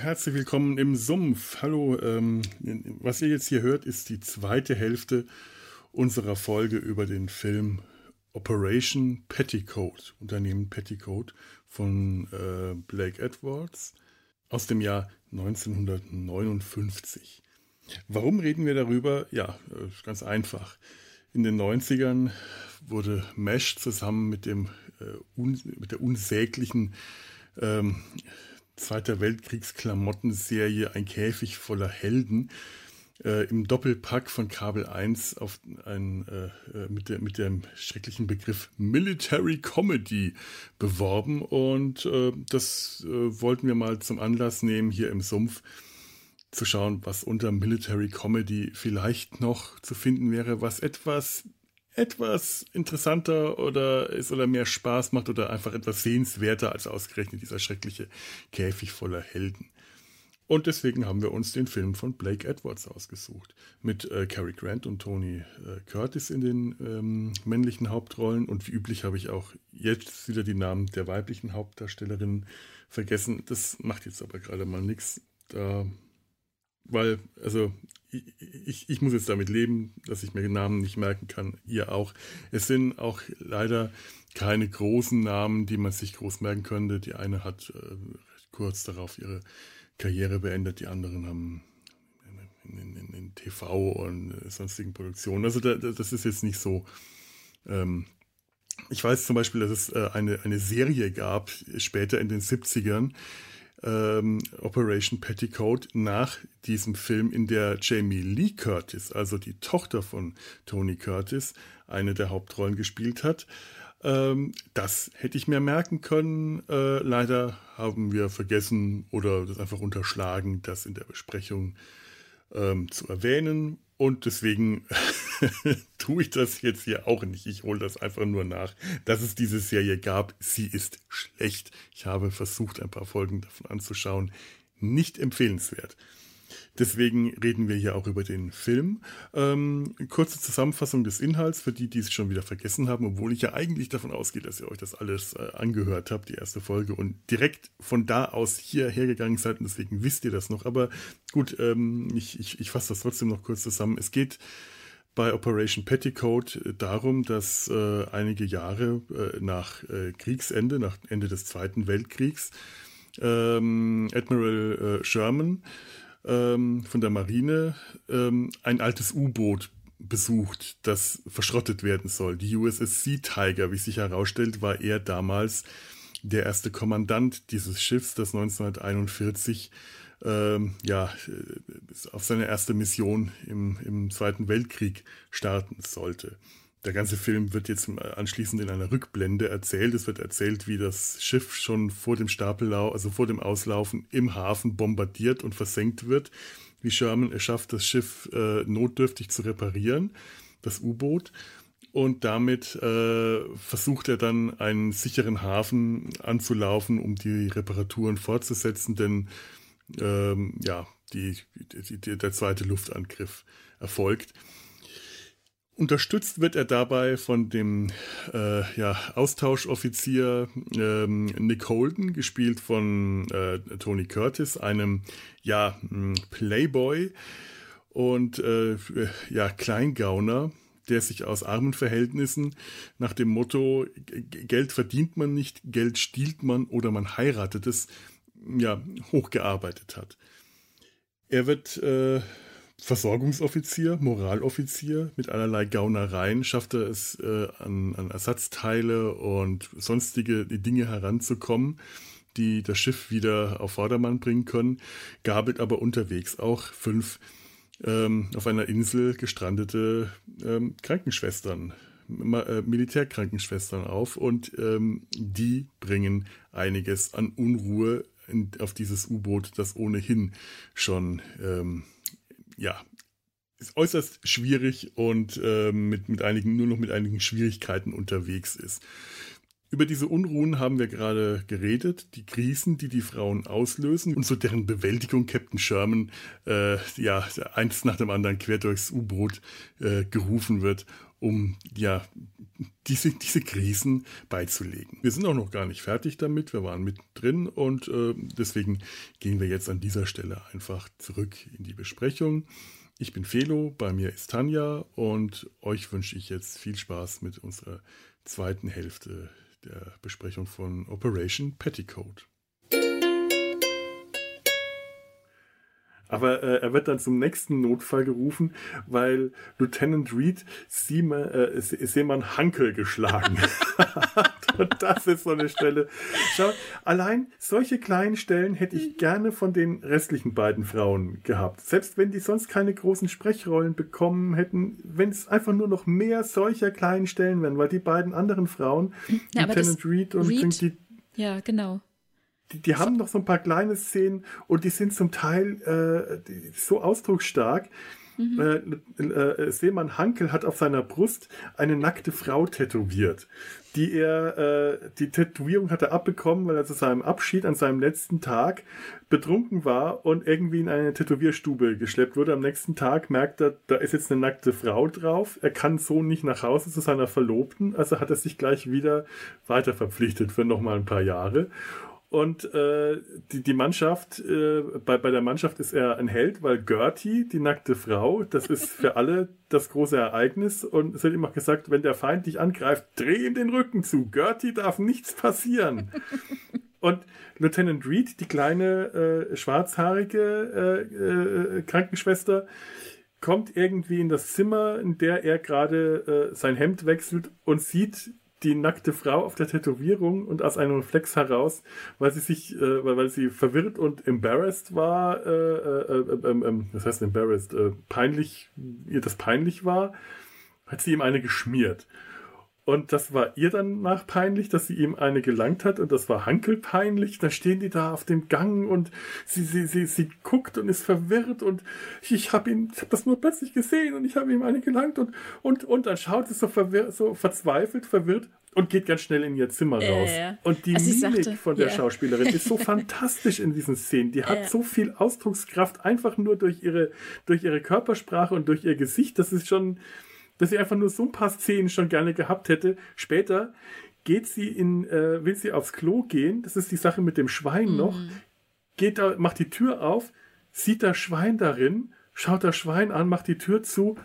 Herzlich willkommen im Sumpf. Hallo, ähm, was ihr jetzt hier hört, ist die zweite Hälfte unserer Folge über den Film Operation Petticoat, Unternehmen Petticoat von äh, Blake Edwards aus dem Jahr 1959. Warum reden wir darüber? Ja, äh, ganz einfach. In den 90ern wurde Mesh zusammen mit, dem, äh, un, mit der unsäglichen ähm, Zweiter Weltkriegs-Klamottenserie Ein Käfig voller Helden äh, im Doppelpack von Kabel 1 auf ein, äh, äh, mit, der, mit dem schrecklichen Begriff Military Comedy beworben. Und äh, das äh, wollten wir mal zum Anlass nehmen, hier im Sumpf zu schauen, was unter Military Comedy vielleicht noch zu finden wäre, was etwas etwas interessanter oder ist oder mehr Spaß macht oder einfach etwas sehenswerter als ausgerechnet dieser schreckliche Käfig voller Helden. Und deswegen haben wir uns den Film von Blake Edwards ausgesucht. Mit äh, Cary Grant und Tony äh, Curtis in den ähm, männlichen Hauptrollen. Und wie üblich habe ich auch jetzt wieder die Namen der weiblichen Hauptdarstellerinnen vergessen. Das macht jetzt aber gerade mal nichts. Da weil, also, ich, ich muss jetzt damit leben, dass ich mir Namen nicht merken kann. Ihr auch. Es sind auch leider keine großen Namen, die man sich groß merken könnte. Die eine hat äh, kurz darauf ihre Karriere beendet, die anderen haben in, in, in TV und sonstigen Produktionen. Also da, das ist jetzt nicht so. Ähm, ich weiß zum Beispiel, dass es äh, eine, eine Serie gab, später in den 70ern, ähm, Operation Petticoat nach diesem Film, in der Jamie Lee Curtis, also die Tochter von Tony Curtis, eine der Hauptrollen gespielt hat. Ähm, das hätte ich mir merken können. Äh, leider haben wir vergessen oder das einfach unterschlagen, das in der Besprechung ähm, zu erwähnen. Und deswegen tue ich das jetzt hier auch nicht. Ich hole das einfach nur nach, dass es diese Serie gab. Sie ist schlecht. Ich habe versucht, ein paar Folgen davon anzuschauen. Nicht empfehlenswert. Deswegen reden wir hier auch über den Film. Ähm, kurze Zusammenfassung des Inhalts für die, die es schon wieder vergessen haben, obwohl ich ja eigentlich davon ausgehe, dass ihr euch das alles äh, angehört habt, die erste Folge, und direkt von da aus hierher gegangen seid und deswegen wisst ihr das noch. Aber gut, ähm, ich, ich, ich fasse das trotzdem noch kurz zusammen. Es geht bei Operation Petticoat äh, darum, dass äh, einige Jahre äh, nach äh, Kriegsende, nach Ende des Zweiten Weltkriegs, ähm, Admiral äh, Sherman ähm, von der Marine ähm, ein altes U-Boot besucht, das verschrottet werden soll. Die USS Sea Tiger, wie sich herausstellt, war er damals der erste Kommandant dieses Schiffs, das 1941 ähm, ja, äh, auf seine erste Mission im, im Zweiten Weltkrieg starten sollte. Der ganze Film wird jetzt anschließend in einer Rückblende erzählt. Es wird erzählt, wie das Schiff schon vor dem Stapellau, also vor dem Auslaufen im Hafen bombardiert und versenkt wird. Wie Sherman es schafft, das Schiff äh, notdürftig zu reparieren, das U-Boot. Und damit äh, versucht er dann einen sicheren Hafen anzulaufen, um die Reparaturen fortzusetzen, denn ähm, ja, die, die, der zweite Luftangriff erfolgt. Unterstützt wird er dabei von dem äh, ja, Austauschoffizier ähm, Nick Holden, gespielt von äh, Tony Curtis, einem ja, hm, Playboy und äh, ja, Kleingauner, der sich aus armen Verhältnissen nach dem Motto Geld verdient man nicht, Geld stiehlt man oder man heiratet es, ja, hochgearbeitet hat. Er wird äh, Versorgungsoffizier, Moraloffizier. Mit allerlei Gaunereien schafft er es, äh, an, an, Ersatzteile und sonstige Dinge heranzukommen, die das Schiff wieder auf Vordermann bringen können, gabelt aber unterwegs auch fünf ähm, auf einer Insel gestrandete ähm, Krankenschwestern, äh, Militärkrankenschwestern auf und ähm, die bringen einiges an Unruhe in, auf dieses U-Boot, das ohnehin schon ähm, ja, ist äußerst schwierig und äh, mit, mit einigen, nur noch mit einigen Schwierigkeiten unterwegs ist. Über diese Unruhen haben wir gerade geredet, die Krisen, die die Frauen auslösen und zu deren Bewältigung Captain Sherman äh, ja eins nach dem anderen quer durchs U-Boot äh, gerufen wird, um ja diese, diese Krisen beizulegen. Wir sind auch noch gar nicht fertig damit, wir waren mittendrin und äh, deswegen gehen wir jetzt an dieser Stelle einfach zurück in die Besprechung. Ich bin Felo, bei mir ist Tanja und euch wünsche ich jetzt viel Spaß mit unserer zweiten Hälfte der Besprechung von Operation Petticoat. Aber äh, er wird dann zum nächsten Notfall gerufen, weil Lieutenant Reed Seaman, äh, Seaman Hankel geschlagen hat. Und das ist so eine Stelle. Schau, allein solche kleinen Stellen hätte ich gerne von den restlichen beiden Frauen gehabt. Selbst wenn die sonst keine großen Sprechrollen bekommen hätten, wenn es einfach nur noch mehr solcher kleinen Stellen wären, weil die beiden anderen Frauen, ja, Lieutenant Reed und Reed, die, ja, genau die, die haben noch so ein paar kleine Szenen und die sind zum Teil äh, so ausdrucksstark. Mhm. Äh, äh, Seemann Hankel hat auf seiner Brust eine nackte Frau tätowiert, die er, äh, die Tätowierung hat er abbekommen, weil er zu seinem Abschied an seinem letzten Tag betrunken war und irgendwie in eine Tätowierstube geschleppt wurde. Am nächsten Tag merkt er, da ist jetzt eine nackte Frau drauf. Er kann so nicht nach Hause zu seiner Verlobten, also hat er sich gleich wieder weiter verpflichtet für nochmal ein paar Jahre. Und äh, die, die Mannschaft, äh, bei, bei der Mannschaft ist er ein Held, weil Gertie, die nackte Frau, das ist für alle das große Ereignis. Und es wird immer gesagt, wenn der Feind dich angreift, dreh ihm den Rücken zu. Gertie darf nichts passieren. Und Lieutenant Reed, die kleine äh, schwarzhaarige äh, äh, Krankenschwester, kommt irgendwie in das Zimmer, in der er gerade äh, sein Hemd wechselt und sieht die nackte Frau auf der Tätowierung und aus einem Reflex heraus, weil sie sich, äh, weil, weil sie verwirrt und embarrassed war, äh, äh, äh, ähm, ähm, was heißt embarrassed, äh, peinlich, ihr das peinlich war, hat sie ihm eine geschmiert. Und das war ihr dann nach peinlich, dass sie ihm eine gelangt hat und das war Hankel peinlich. Dann stehen die da auf dem Gang und sie, sie, sie, sie guckt und ist verwirrt und ich habe ihn, ich habe das nur plötzlich gesehen und ich habe ihm eine gelangt und, und, und dann schaut sie so, verwirrt, so verzweifelt, verwirrt und geht ganz schnell in ihr Zimmer raus. Äh, und die also Mimik sagte, von der yeah. Schauspielerin ist so fantastisch in diesen Szenen. Die hat äh. so viel Ausdruckskraft einfach nur durch ihre, durch ihre Körpersprache und durch ihr Gesicht. Das ist schon, dass sie einfach nur so ein paar Szenen schon gerne gehabt hätte. Später geht sie in, äh, will sie aufs Klo gehen, das ist die Sache mit dem Schwein mhm. noch, geht da, macht die Tür auf, sieht das Schwein darin, schaut das Schwein an, macht die Tür zu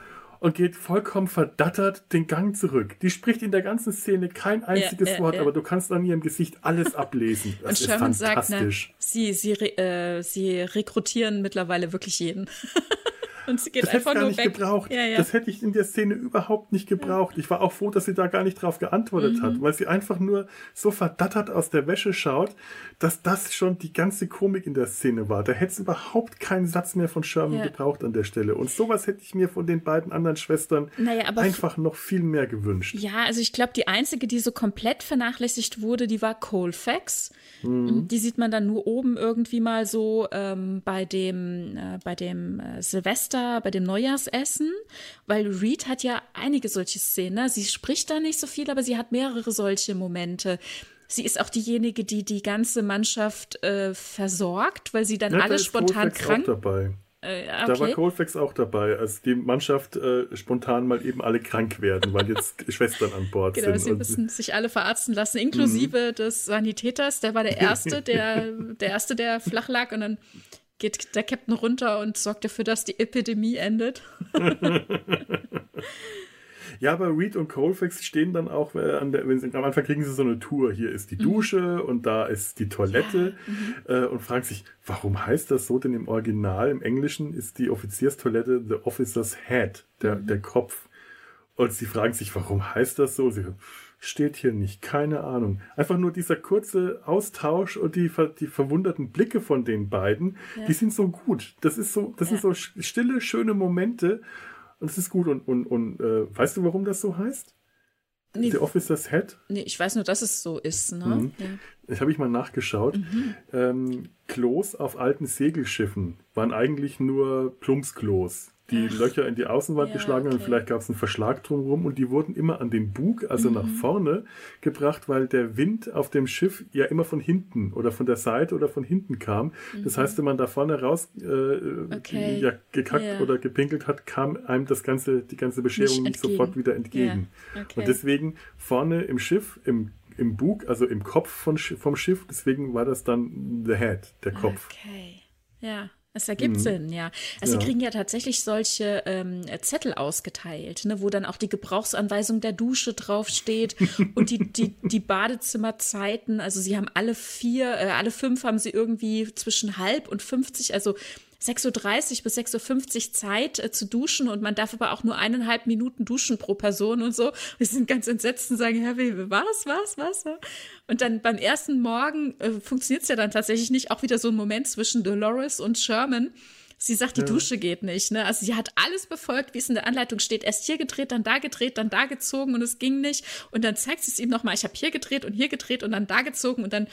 und geht vollkommen verdattert den Gang zurück. Die spricht in der ganzen Szene kein einziges ja, ja, Wort, ja. aber du kannst an ihrem Gesicht alles ablesen. Das und ist Sherman fantastisch. Sagt, ne, sie, sie, äh, sie rekrutieren mittlerweile wirklich jeden. Und sie geht das einfach hätte nur nicht weg. gebraucht. Ja, ja. Das hätte ich in der Szene überhaupt nicht gebraucht. Ja. Ich war auch froh, dass sie da gar nicht drauf geantwortet mhm. hat, weil sie einfach nur so verdattert aus der Wäsche schaut, dass das schon die ganze Komik in der Szene war. Da hätte es überhaupt keinen Satz mehr von Sherman gebraucht an der Stelle. Und sowas hätte ich mir von den beiden anderen Schwestern naja, einfach noch viel mehr gewünscht. Ja, also ich glaube, die einzige, die so komplett vernachlässigt wurde, die war Colfax. Mhm. Die sieht man dann nur oben irgendwie mal so ähm, bei dem, äh, bei dem äh, Silvester Silvester, bei dem Neujahrsessen, weil Reed hat ja einige solche Szenen. Ne? Sie spricht da nicht so viel, aber sie hat mehrere solche Momente. Sie ist auch diejenige, die die ganze Mannschaft äh, versorgt, weil sie dann ja, alle spontan krank. Auch dabei. Äh, okay. Da war Colfax auch dabei, als die Mannschaft äh, spontan mal eben alle krank werden, weil jetzt Schwestern an Bord genau, sind. Sie müssen sich alle verarzten lassen, inklusive mhm. des Sanitäters. Der war der Erste, der, der Erste, der flach lag und dann geht der Captain runter und sorgt dafür, dass die Epidemie endet. ja, aber Reed und Colfax stehen dann auch äh, an der, wenn sie, am Anfang kriegen sie so eine Tour. Hier ist die mhm. Dusche mhm. und da ist die Toilette ja. mhm. äh, und fragen sich, warum heißt das so? Denn im Original, im Englischen, ist die Offizierstoilette the officer's head, der, mhm. der Kopf. Und sie fragen sich, warum heißt das so? Sie, steht hier nicht, keine Ahnung. Einfach nur dieser kurze Austausch und die, die verwunderten Blicke von den beiden, ja. die sind so gut. Das ist so, das ja. sind so stille, schöne Momente und es ist gut. Und, und, und äh, weißt du, warum das so heißt? Nee, The Officer's Head? Nee, ich weiß nur, dass es so ist. Ne? Mhm. Ja. Das habe ich mal nachgeschaut. Mhm. Ähm, Klos auf alten Segelschiffen waren eigentlich nur Plumpsklos. Die. Löcher in die Außenwand ja, geschlagen okay. und vielleicht gab es einen Verschlag drumherum und die wurden immer an den Bug, also mhm. nach vorne gebracht, weil der Wind auf dem Schiff ja immer von hinten oder von der Seite oder von hinten kam. Mhm. Das heißt, wenn man da vorne raus äh, okay. ja, gekackt ja. oder gepinkelt hat, kam einem das ganze, die ganze Bescherung nicht, sofort wieder entgegen. Okay. Und deswegen vorne im Schiff, im im Bug, also im Kopf von, vom Schiff. Deswegen war das dann the head, der Kopf. Okay, ja. Es ergibt mhm. Sinn, ja. Also ja. sie kriegen ja tatsächlich solche ähm, Zettel ausgeteilt, ne, wo dann auch die Gebrauchsanweisung der Dusche draufsteht und die, die, die Badezimmerzeiten. Also sie haben alle vier, äh, alle fünf haben sie irgendwie zwischen halb und 50, also 6.30 Uhr bis 6.50 Uhr Zeit äh, zu duschen und man darf aber auch nur eineinhalb Minuten duschen pro Person und so. Wir sind ganz entsetzt und sagen, Herr Wewe, was, was, was? Und dann beim ersten Morgen äh, funktioniert es ja dann tatsächlich nicht. Auch wieder so ein Moment zwischen Dolores und Sherman. Sie sagt, die ja. Dusche geht nicht. Ne? Also sie hat alles befolgt, wie es in der Anleitung steht. Erst hier gedreht, dann da gedreht, dann da gezogen und es ging nicht. Und dann zeigt sie es ihm nochmal, ich habe hier gedreht und hier gedreht und dann da gezogen und dann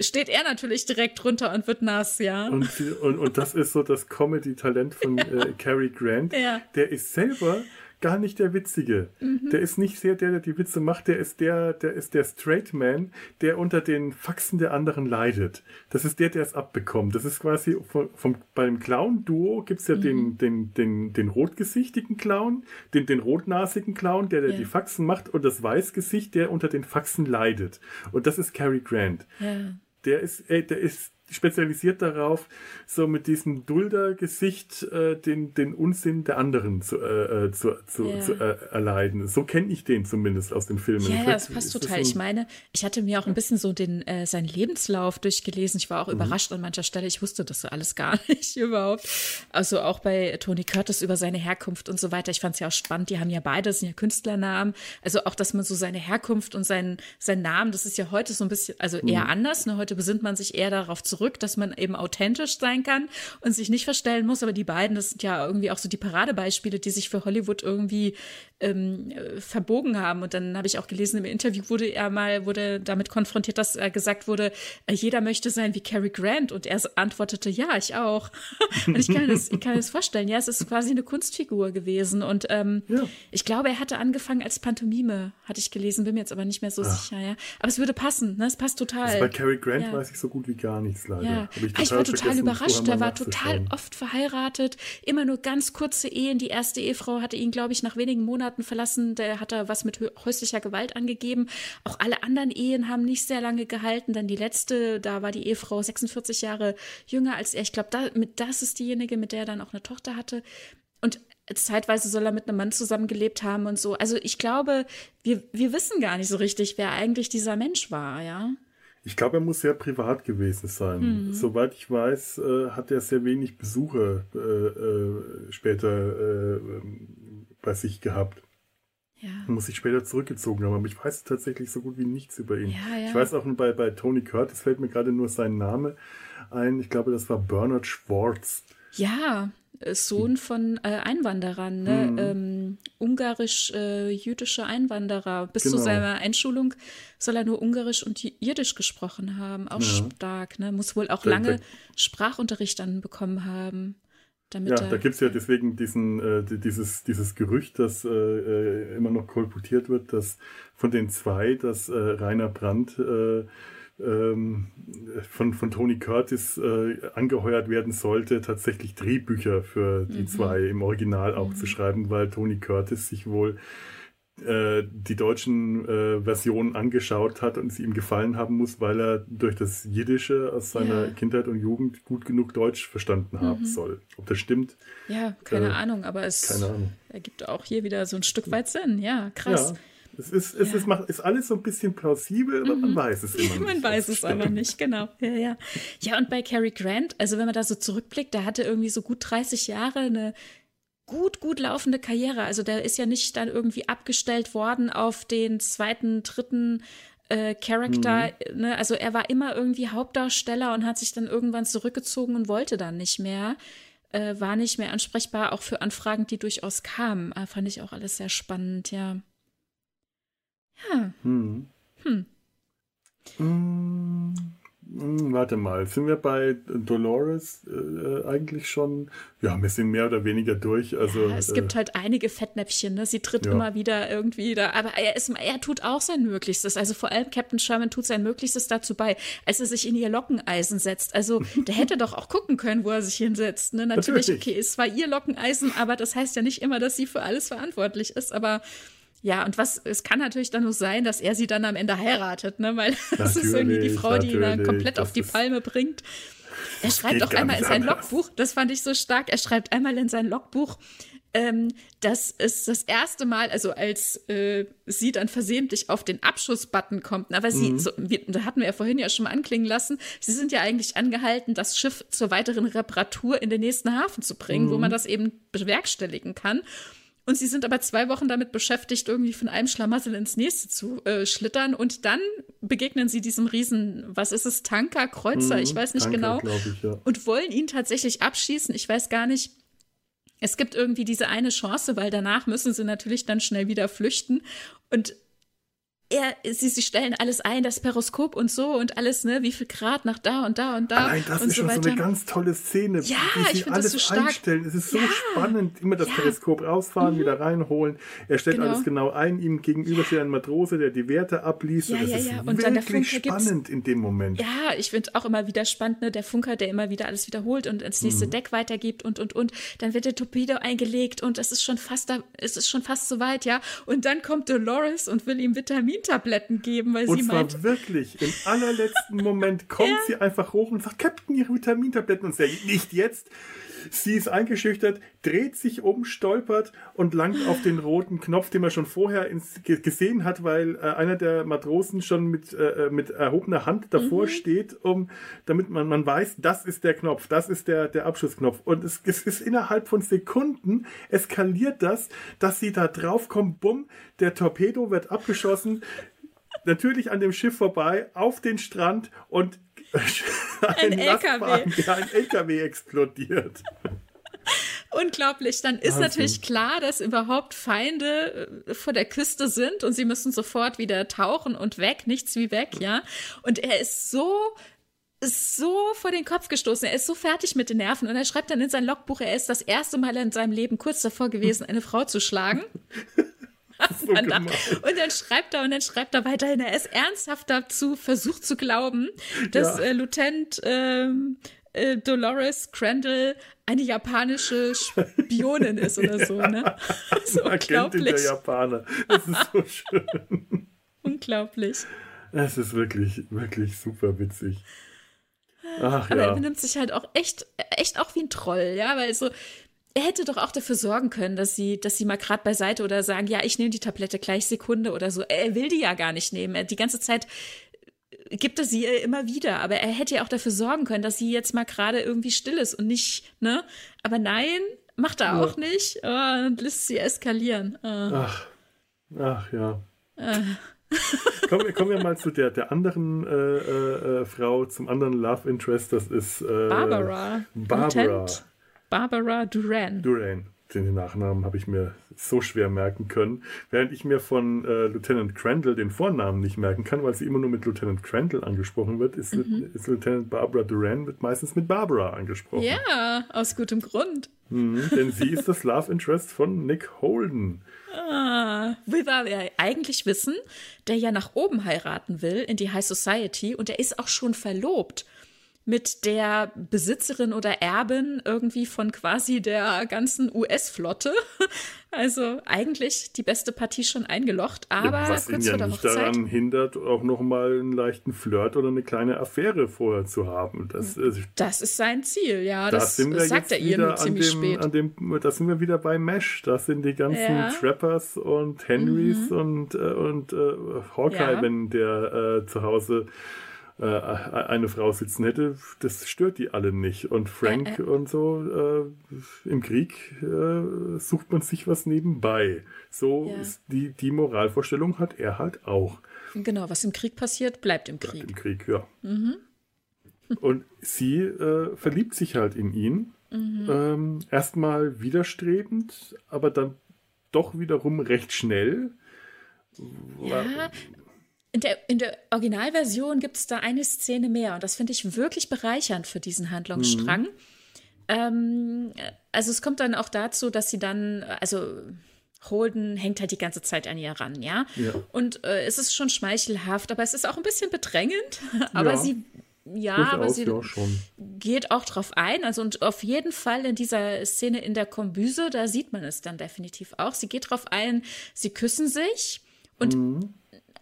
steht er natürlich direkt drunter und wird nass, ja. Und, und, und das ist so das Comedy-Talent von ja. äh, Cary Grant. Ja. Der ist selber gar nicht der Witzige. Mhm. Der ist nicht sehr der, der die Witze macht, der ist der, der ist der Straight Man, der unter den Faxen der anderen leidet. Das ist der, der es abbekommt. Das ist quasi vom, vom beim Clown-Duo gibt es ja mhm. den, den, den, den rotgesichtigen Clown, den, den rotnasigen Clown, der, der ja. die Faxen macht, und das Weißgesicht, der unter den Faxen leidet. Und das ist Cary Grant. Ja der ist, ey, der ist spezialisiert darauf, so mit diesem Dulder-Gesicht äh, den, den Unsinn der anderen zu, äh, äh zu, zu, yeah. zu äh, erleiden. So kenne ich den zumindest aus den Filmen. Ja, yeah, das passt total. Das ich meine, ich hatte mir auch ein bisschen so den äh, seinen Lebenslauf durchgelesen. Ich war auch mhm. überrascht an mancher Stelle. Ich wusste das alles gar nicht überhaupt. Also auch bei Tony Curtis über seine Herkunft und so weiter. Ich fand es ja auch spannend. Die haben ja beide, das sind ja Künstlernamen. Also auch, dass man so seine Herkunft und seinen, seinen Namen, das ist ja heute so ein bisschen, also eher mhm. anders. Ne? Heute besinnt man sich eher darauf zurück zurück, dass man eben authentisch sein kann und sich nicht verstellen muss. Aber die beiden, das sind ja irgendwie auch so die Paradebeispiele, die sich für Hollywood irgendwie ähm, äh, verbogen haben. Und dann habe ich auch gelesen, im Interview wurde er mal, wurde damit konfrontiert, dass er gesagt wurde, äh, jeder möchte sein wie Cary Grant. Und er antwortete, ja, ich auch. und ich kann das, ich kann das vorstellen. Ja, es ist quasi eine Kunstfigur gewesen. Und ähm, ja. ich glaube, er hatte angefangen als Pantomime, hatte ich gelesen, bin mir jetzt aber nicht mehr so Ach. sicher, ja. Aber es würde passen, ne? Es passt total. Also bei Cary Grant ja. weiß ich so gut wie gar nichts leider. Ja. Ich, ich, war total überrascht. Er war total oft verheiratet, immer nur ganz kurze Ehen. Die erste Ehefrau hatte ihn, glaube ich, nach wenigen Monaten verlassen. Der hat da was mit häuslicher Gewalt angegeben. Auch alle anderen Ehen haben nicht sehr lange gehalten. Dann die letzte, da war die Ehefrau 46 Jahre jünger als er. Ich glaube, da, das ist diejenige, mit der er dann auch eine Tochter hatte. Und zeitweise soll er mit einem Mann zusammengelebt haben und so. Also ich glaube, wir, wir wissen gar nicht so richtig, wer eigentlich dieser Mensch war, ja. Ich glaube, er muss sehr privat gewesen sein. Mhm. Soweit ich weiß, äh, hat er sehr wenig Besucher äh, äh, später äh, bei sich gehabt. Ja. Muss sich später zurückgezogen haben, aber ich weiß tatsächlich so gut wie nichts über ihn. Ja, ja. Ich weiß auch bei, bei Tony Curtis fällt mir gerade nur sein Name ein. Ich glaube, das war Bernard Schwartz. Ja, Sohn von äh, Einwanderern, ne? Mhm. Ähm, ungarisch-jüdische äh, Einwanderer. Bis genau. zu seiner Einschulung soll er nur Ungarisch und Jiddisch gesprochen haben. Auch ja. stark, ne? Muss wohl auch lange Sprachunterricht dann bekommen haben. ja, da gibt es ja deswegen diesen, äh, dieses, dieses Gerücht, das äh, äh, immer noch kolportiert wird, dass von den zwei, dass äh, Rainer Brandt ähm, von, von Tony Curtis äh, angeheuert werden sollte, tatsächlich Drehbücher für die mhm. zwei im Original auch mhm. zu schreiben, weil Tony Curtis sich wohl äh, die deutschen äh, Versionen angeschaut hat und sie ihm gefallen haben muss, weil er durch das Jiddische aus seiner ja. Kindheit und Jugend gut genug Deutsch verstanden haben mhm. soll. Ob das stimmt? Ja, keine äh, Ahnung, aber es ergibt auch hier wieder so ein Stück weit Sinn. Ja, krass. Ja. Es ist, es ja. ist, macht, ist alles so ein bisschen plausibel, aber mhm. man weiß es immer nicht. man weiß es aber nicht, genau. Ja, ja. ja, und bei Cary Grant, also wenn man da so zurückblickt, der hatte irgendwie so gut 30 Jahre eine gut, gut laufende Karriere. Also der ist ja nicht dann irgendwie abgestellt worden auf den zweiten, dritten äh, Charakter. Mhm. Ne? Also er war immer irgendwie Hauptdarsteller und hat sich dann irgendwann zurückgezogen und wollte dann nicht mehr. Äh, war nicht mehr ansprechbar, auch für Anfragen, die durchaus kamen. Äh, fand ich auch alles sehr spannend, ja. Ja. Hm. Hm. hm. Warte mal, sind wir bei Dolores äh, eigentlich schon? Ja, wir sind mehr oder weniger durch. Also, ja, es äh, gibt halt einige Fettnäpfchen, ne? Sie tritt ja. immer wieder irgendwie da, aber er, ist, er tut auch sein Möglichstes. Also vor allem Captain Sherman tut sein Möglichstes dazu bei, als er sich in ihr Lockeneisen setzt. Also der hätte doch auch gucken können, wo er sich hinsetzt. Ne? Natürlich, Natürlich, okay, es war ihr Lockeneisen, aber das heißt ja nicht immer, dass sie für alles verantwortlich ist. Aber ja, und was, es kann natürlich dann nur sein, dass er sie dann am Ende heiratet, ne? Weil das ist irgendwie die Frau, die ihn dann komplett auf die Palme bringt. Er schreibt auch einmal in sein Logbuch, das fand ich so stark, er schreibt einmal in sein Logbuch, ähm, dass es das erste Mal, also als äh, sie dann versehentlich auf den Abschussbutton kommt, aber sie, mhm. so, wie, da hatten wir ja vorhin ja schon mal anklingen lassen, sie sind ja eigentlich angehalten, das Schiff zur weiteren Reparatur in den nächsten Hafen zu bringen, mhm. wo man das eben bewerkstelligen kann. Und sie sind aber zwei Wochen damit beschäftigt, irgendwie von einem Schlamassel ins nächste zu äh, schlittern. Und dann begegnen sie diesem riesen, was ist es, Tanker, Kreuzer, mhm, ich weiß nicht Tanker, genau. Ich, ja. Und wollen ihn tatsächlich abschießen. Ich weiß gar nicht. Es gibt irgendwie diese eine Chance, weil danach müssen sie natürlich dann schnell wieder flüchten. Und er, sie, sie stellen alles ein, das Periskop und so und alles, ne, wie viel Grad nach da und da und da. Allein das und ist so schon weiter. so eine ganz tolle Szene, ja, wie sie alles so einstellen. Es ist so ja, spannend, immer das ja. Periskop rausfahren, mhm. wieder reinholen. Er stellt genau. alles genau ein, ihm gegenüber steht ein Matrose, der die Werte abliest. Ja, und das ja, ist ja. Und wirklich dann spannend in dem Moment. Ja, ich finde auch immer wieder spannend, ne, der Funker, der immer wieder alles wiederholt und ins nächste mhm. Deck weitergibt und und und. Dann wird der Torpedo eingelegt und es ist schon fast da, es ist schon fast so weit, ja. Und dann kommt Dolores und will ihm Vitamin Vitamintabletten geben, weil und sie zwar meint. wirklich, im allerletzten Moment kommt ja. sie einfach hoch und sagt, Captain, ihre Vitamintabletten. Und sagt, nicht jetzt. Sie ist eingeschüchtert, dreht sich um, stolpert und langt auf den roten Knopf, den man schon vorher ins, gesehen hat, weil äh, einer der Matrosen schon mit, äh, äh, mit erhobener Hand davor mhm. steht, um, damit man, man weiß, das ist der Knopf, das ist der, der Abschussknopf. Und es, es ist innerhalb von Sekunden eskaliert das, dass sie da drauf kommt, bumm, der Torpedo wird abgeschossen, natürlich an dem Schiff vorbei, auf den Strand und ein, LKW. Ja, ein LKW explodiert. Unglaublich. Dann ist Wahnsinn. natürlich klar, dass überhaupt Feinde äh, vor der Küste sind und sie müssen sofort wieder tauchen und weg, nichts wie weg, ja. Und er ist so so vor den Kopf gestoßen. Er ist so fertig mit den Nerven und er schreibt dann in sein Logbuch, er ist das erste Mal in seinem Leben kurz davor gewesen, eine Frau zu schlagen. So und dann schreibt er und dann schreibt er weiterhin, er ist ernsthaft dazu versucht zu glauben, dass ja. äh, Lieutenant ähm, äh, Dolores Crandall eine japanische Spionin ist oder so, ne? Das ist unglaublich. der Japaner. Das ist so schön. unglaublich. Es ist wirklich, wirklich super witzig. Ach, Aber ja. er benimmt sich halt auch echt, echt auch wie ein Troll, ja, weil so, er hätte doch auch dafür sorgen können, dass sie, dass sie mal gerade beiseite oder sagen, ja, ich nehme die Tablette gleich Sekunde oder so. Er will die ja gar nicht nehmen. Er, die ganze Zeit gibt er sie immer wieder, aber er hätte ja auch dafür sorgen können, dass sie jetzt mal gerade irgendwie still ist und nicht, ne? Aber nein, macht er ja. auch nicht oh, und lässt sie eskalieren. Oh. Ach, ach ja. Äh. kommen, wir, kommen wir mal zu der, der anderen äh, äh, äh Frau, zum anderen Love Interest, das ist äh, Barbara. Barbara. Lieutenant Barbara Duran. Duran. Den Nachnamen habe ich mir so schwer merken können. Während ich mir von äh, Lieutenant Crandall den Vornamen nicht merken kann, weil sie immer nur mit Lieutenant Crandall angesprochen wird, ist, mhm. ist Lieutenant Barbara Duran wird meistens mit Barbara angesprochen. Ja, aus gutem Grund. Mhm, denn sie ist das Love Interest von Nick Holden. Ah, will wir eigentlich wissen, der ja nach oben heiraten will in die High Society und er ist auch schon verlobt mit der Besitzerin oder Erbin irgendwie von quasi der ganzen US-Flotte. Also eigentlich die beste Partie schon eingelocht, aber ja, was ihn ja nicht daran hindert, auch noch mal einen leichten Flirt oder eine kleine Affäre vorher zu haben. Das, äh, das ist sein Ziel, ja. Das, das sagt er ihr nur ziemlich dem, spät. An dem, da sind wir wieder bei Mesh. Das sind die ganzen ja. Trappers und Henrys mhm. und, äh, und äh, Hawkeye, ja. wenn der äh, zu Hause äh, eine Frau sitzen hätte, das stört die alle nicht. Und Frank äh, äh. und so, äh, im Krieg äh, sucht man sich was nebenbei. So ja. ist die, die Moralvorstellung hat er halt auch. Genau, was im Krieg passiert, bleibt im Krieg. Bleibt im Krieg, ja. Mhm. Und sie äh, verliebt sich halt in ihn. Mhm. Ähm, erstmal widerstrebend, aber dann doch wiederum recht schnell. Ja, In der, in der Originalversion gibt es da eine Szene mehr und das finde ich wirklich bereichernd für diesen Handlungsstrang. Mhm. Ähm, also es kommt dann auch dazu, dass sie dann, also Holden hängt halt die ganze Zeit an ihr ran, ja. ja. Und äh, es ist schon schmeichelhaft, aber es ist auch ein bisschen bedrängend. aber ja. sie ja, aber sie ja, geht auch drauf ein. Also und auf jeden Fall in dieser Szene in der Kombüse, da sieht man es dann definitiv auch. Sie geht drauf ein, sie küssen sich und mhm.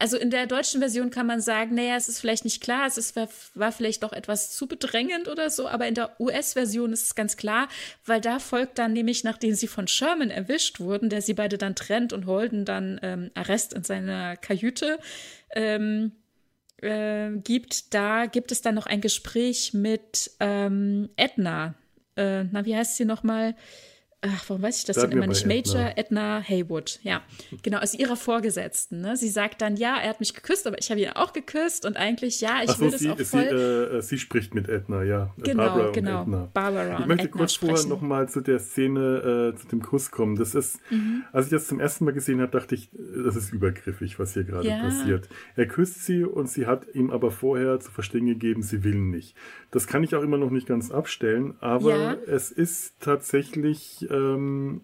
Also in der deutschen Version kann man sagen, naja, es ist vielleicht nicht klar, es ist, war, vielleicht doch etwas zu bedrängend oder so, aber in der US-Version ist es ganz klar, weil da folgt dann nämlich, nachdem sie von Sherman erwischt wurden, der sie beide dann trennt und Holden dann ähm, Arrest in seiner Kajüte, ähm, äh, gibt, da gibt es dann noch ein Gespräch mit ähm, Edna. Äh, na, wie heißt sie nochmal? mal? Ach, warum weiß ich das Sag denn immer nicht? Major Edna. Edna Haywood, ja, genau, aus ihrer Vorgesetzten. Ne? Sie sagt dann, ja, er hat mich geküsst, aber ich habe ihn auch geküsst und eigentlich, ja, ich ach will sie, das auch voll. Sie, äh, sie spricht mit Edna, ja. Genau, Barbara genau, Edna. Barbara Ich möchte Edna kurz sprechen. vorher nochmal zu der Szene, äh, zu dem Kuss kommen. Das ist, mhm. als ich das zum ersten Mal gesehen habe, dachte ich, das ist übergriffig, was hier gerade ja. passiert. Er küsst sie und sie hat ihm aber vorher zu verstehen gegeben, sie will nicht. Das kann ich auch immer noch nicht ganz abstellen, aber ja. es ist tatsächlich ähm,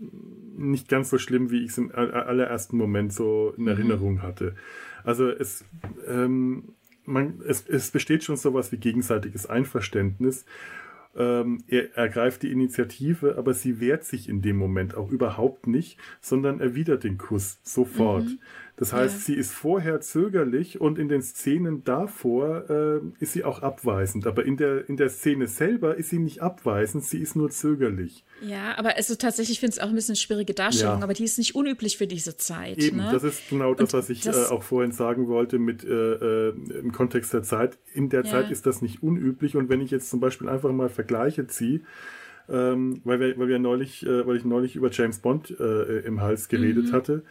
nicht ganz so schlimm, wie ich es im allerersten Moment so in mhm. Erinnerung hatte. Also es, ähm, man, es, es besteht schon sowas wie gegenseitiges Einverständnis. Ähm, er ergreift die Initiative, aber sie wehrt sich in dem Moment auch überhaupt nicht, sondern erwidert den Kuss sofort. Mhm. Das heißt, ja. sie ist vorher zögerlich und in den Szenen davor äh, ist sie auch abweisend. Aber in der, in der Szene selber ist sie nicht abweisend, sie ist nur zögerlich. Ja, aber also tatsächlich finde ich es auch ein bisschen schwierige Darstellung, ja. aber die ist nicht unüblich für diese Zeit. Eben, ne? das ist genau das, und was ich das, äh, auch vorhin sagen wollte mit äh, äh, im Kontext der Zeit. In der ja. Zeit ist das nicht unüblich und wenn ich jetzt zum Beispiel einfach mal Vergleiche ziehe, ähm, weil, wir, weil wir neulich, äh, weil ich neulich über James Bond äh, im Hals geredet mhm. hatte,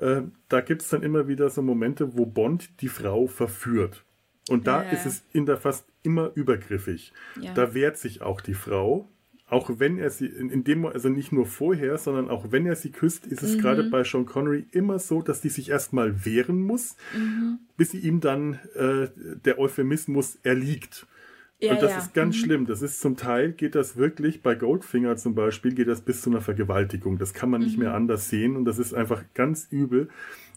äh, da gibt es dann immer wieder so Momente, wo Bond die Frau verführt. Und da ja. ist es in der fast immer übergriffig. Ja. Da wehrt sich auch die Frau. Auch wenn er sie, in, dem, also nicht nur vorher, sondern auch wenn er sie küsst, ist es mhm. gerade bei Sean Connery immer so, dass die sich erstmal wehren muss, mhm. bis sie ihm dann äh, der Euphemismus erliegt. Ja, und das ja. ist ganz mhm. schlimm. Das ist zum Teil, geht das wirklich, bei Goldfinger zum Beispiel, geht das bis zu einer Vergewaltigung. Das kann man mhm. nicht mehr anders sehen und das ist einfach ganz übel.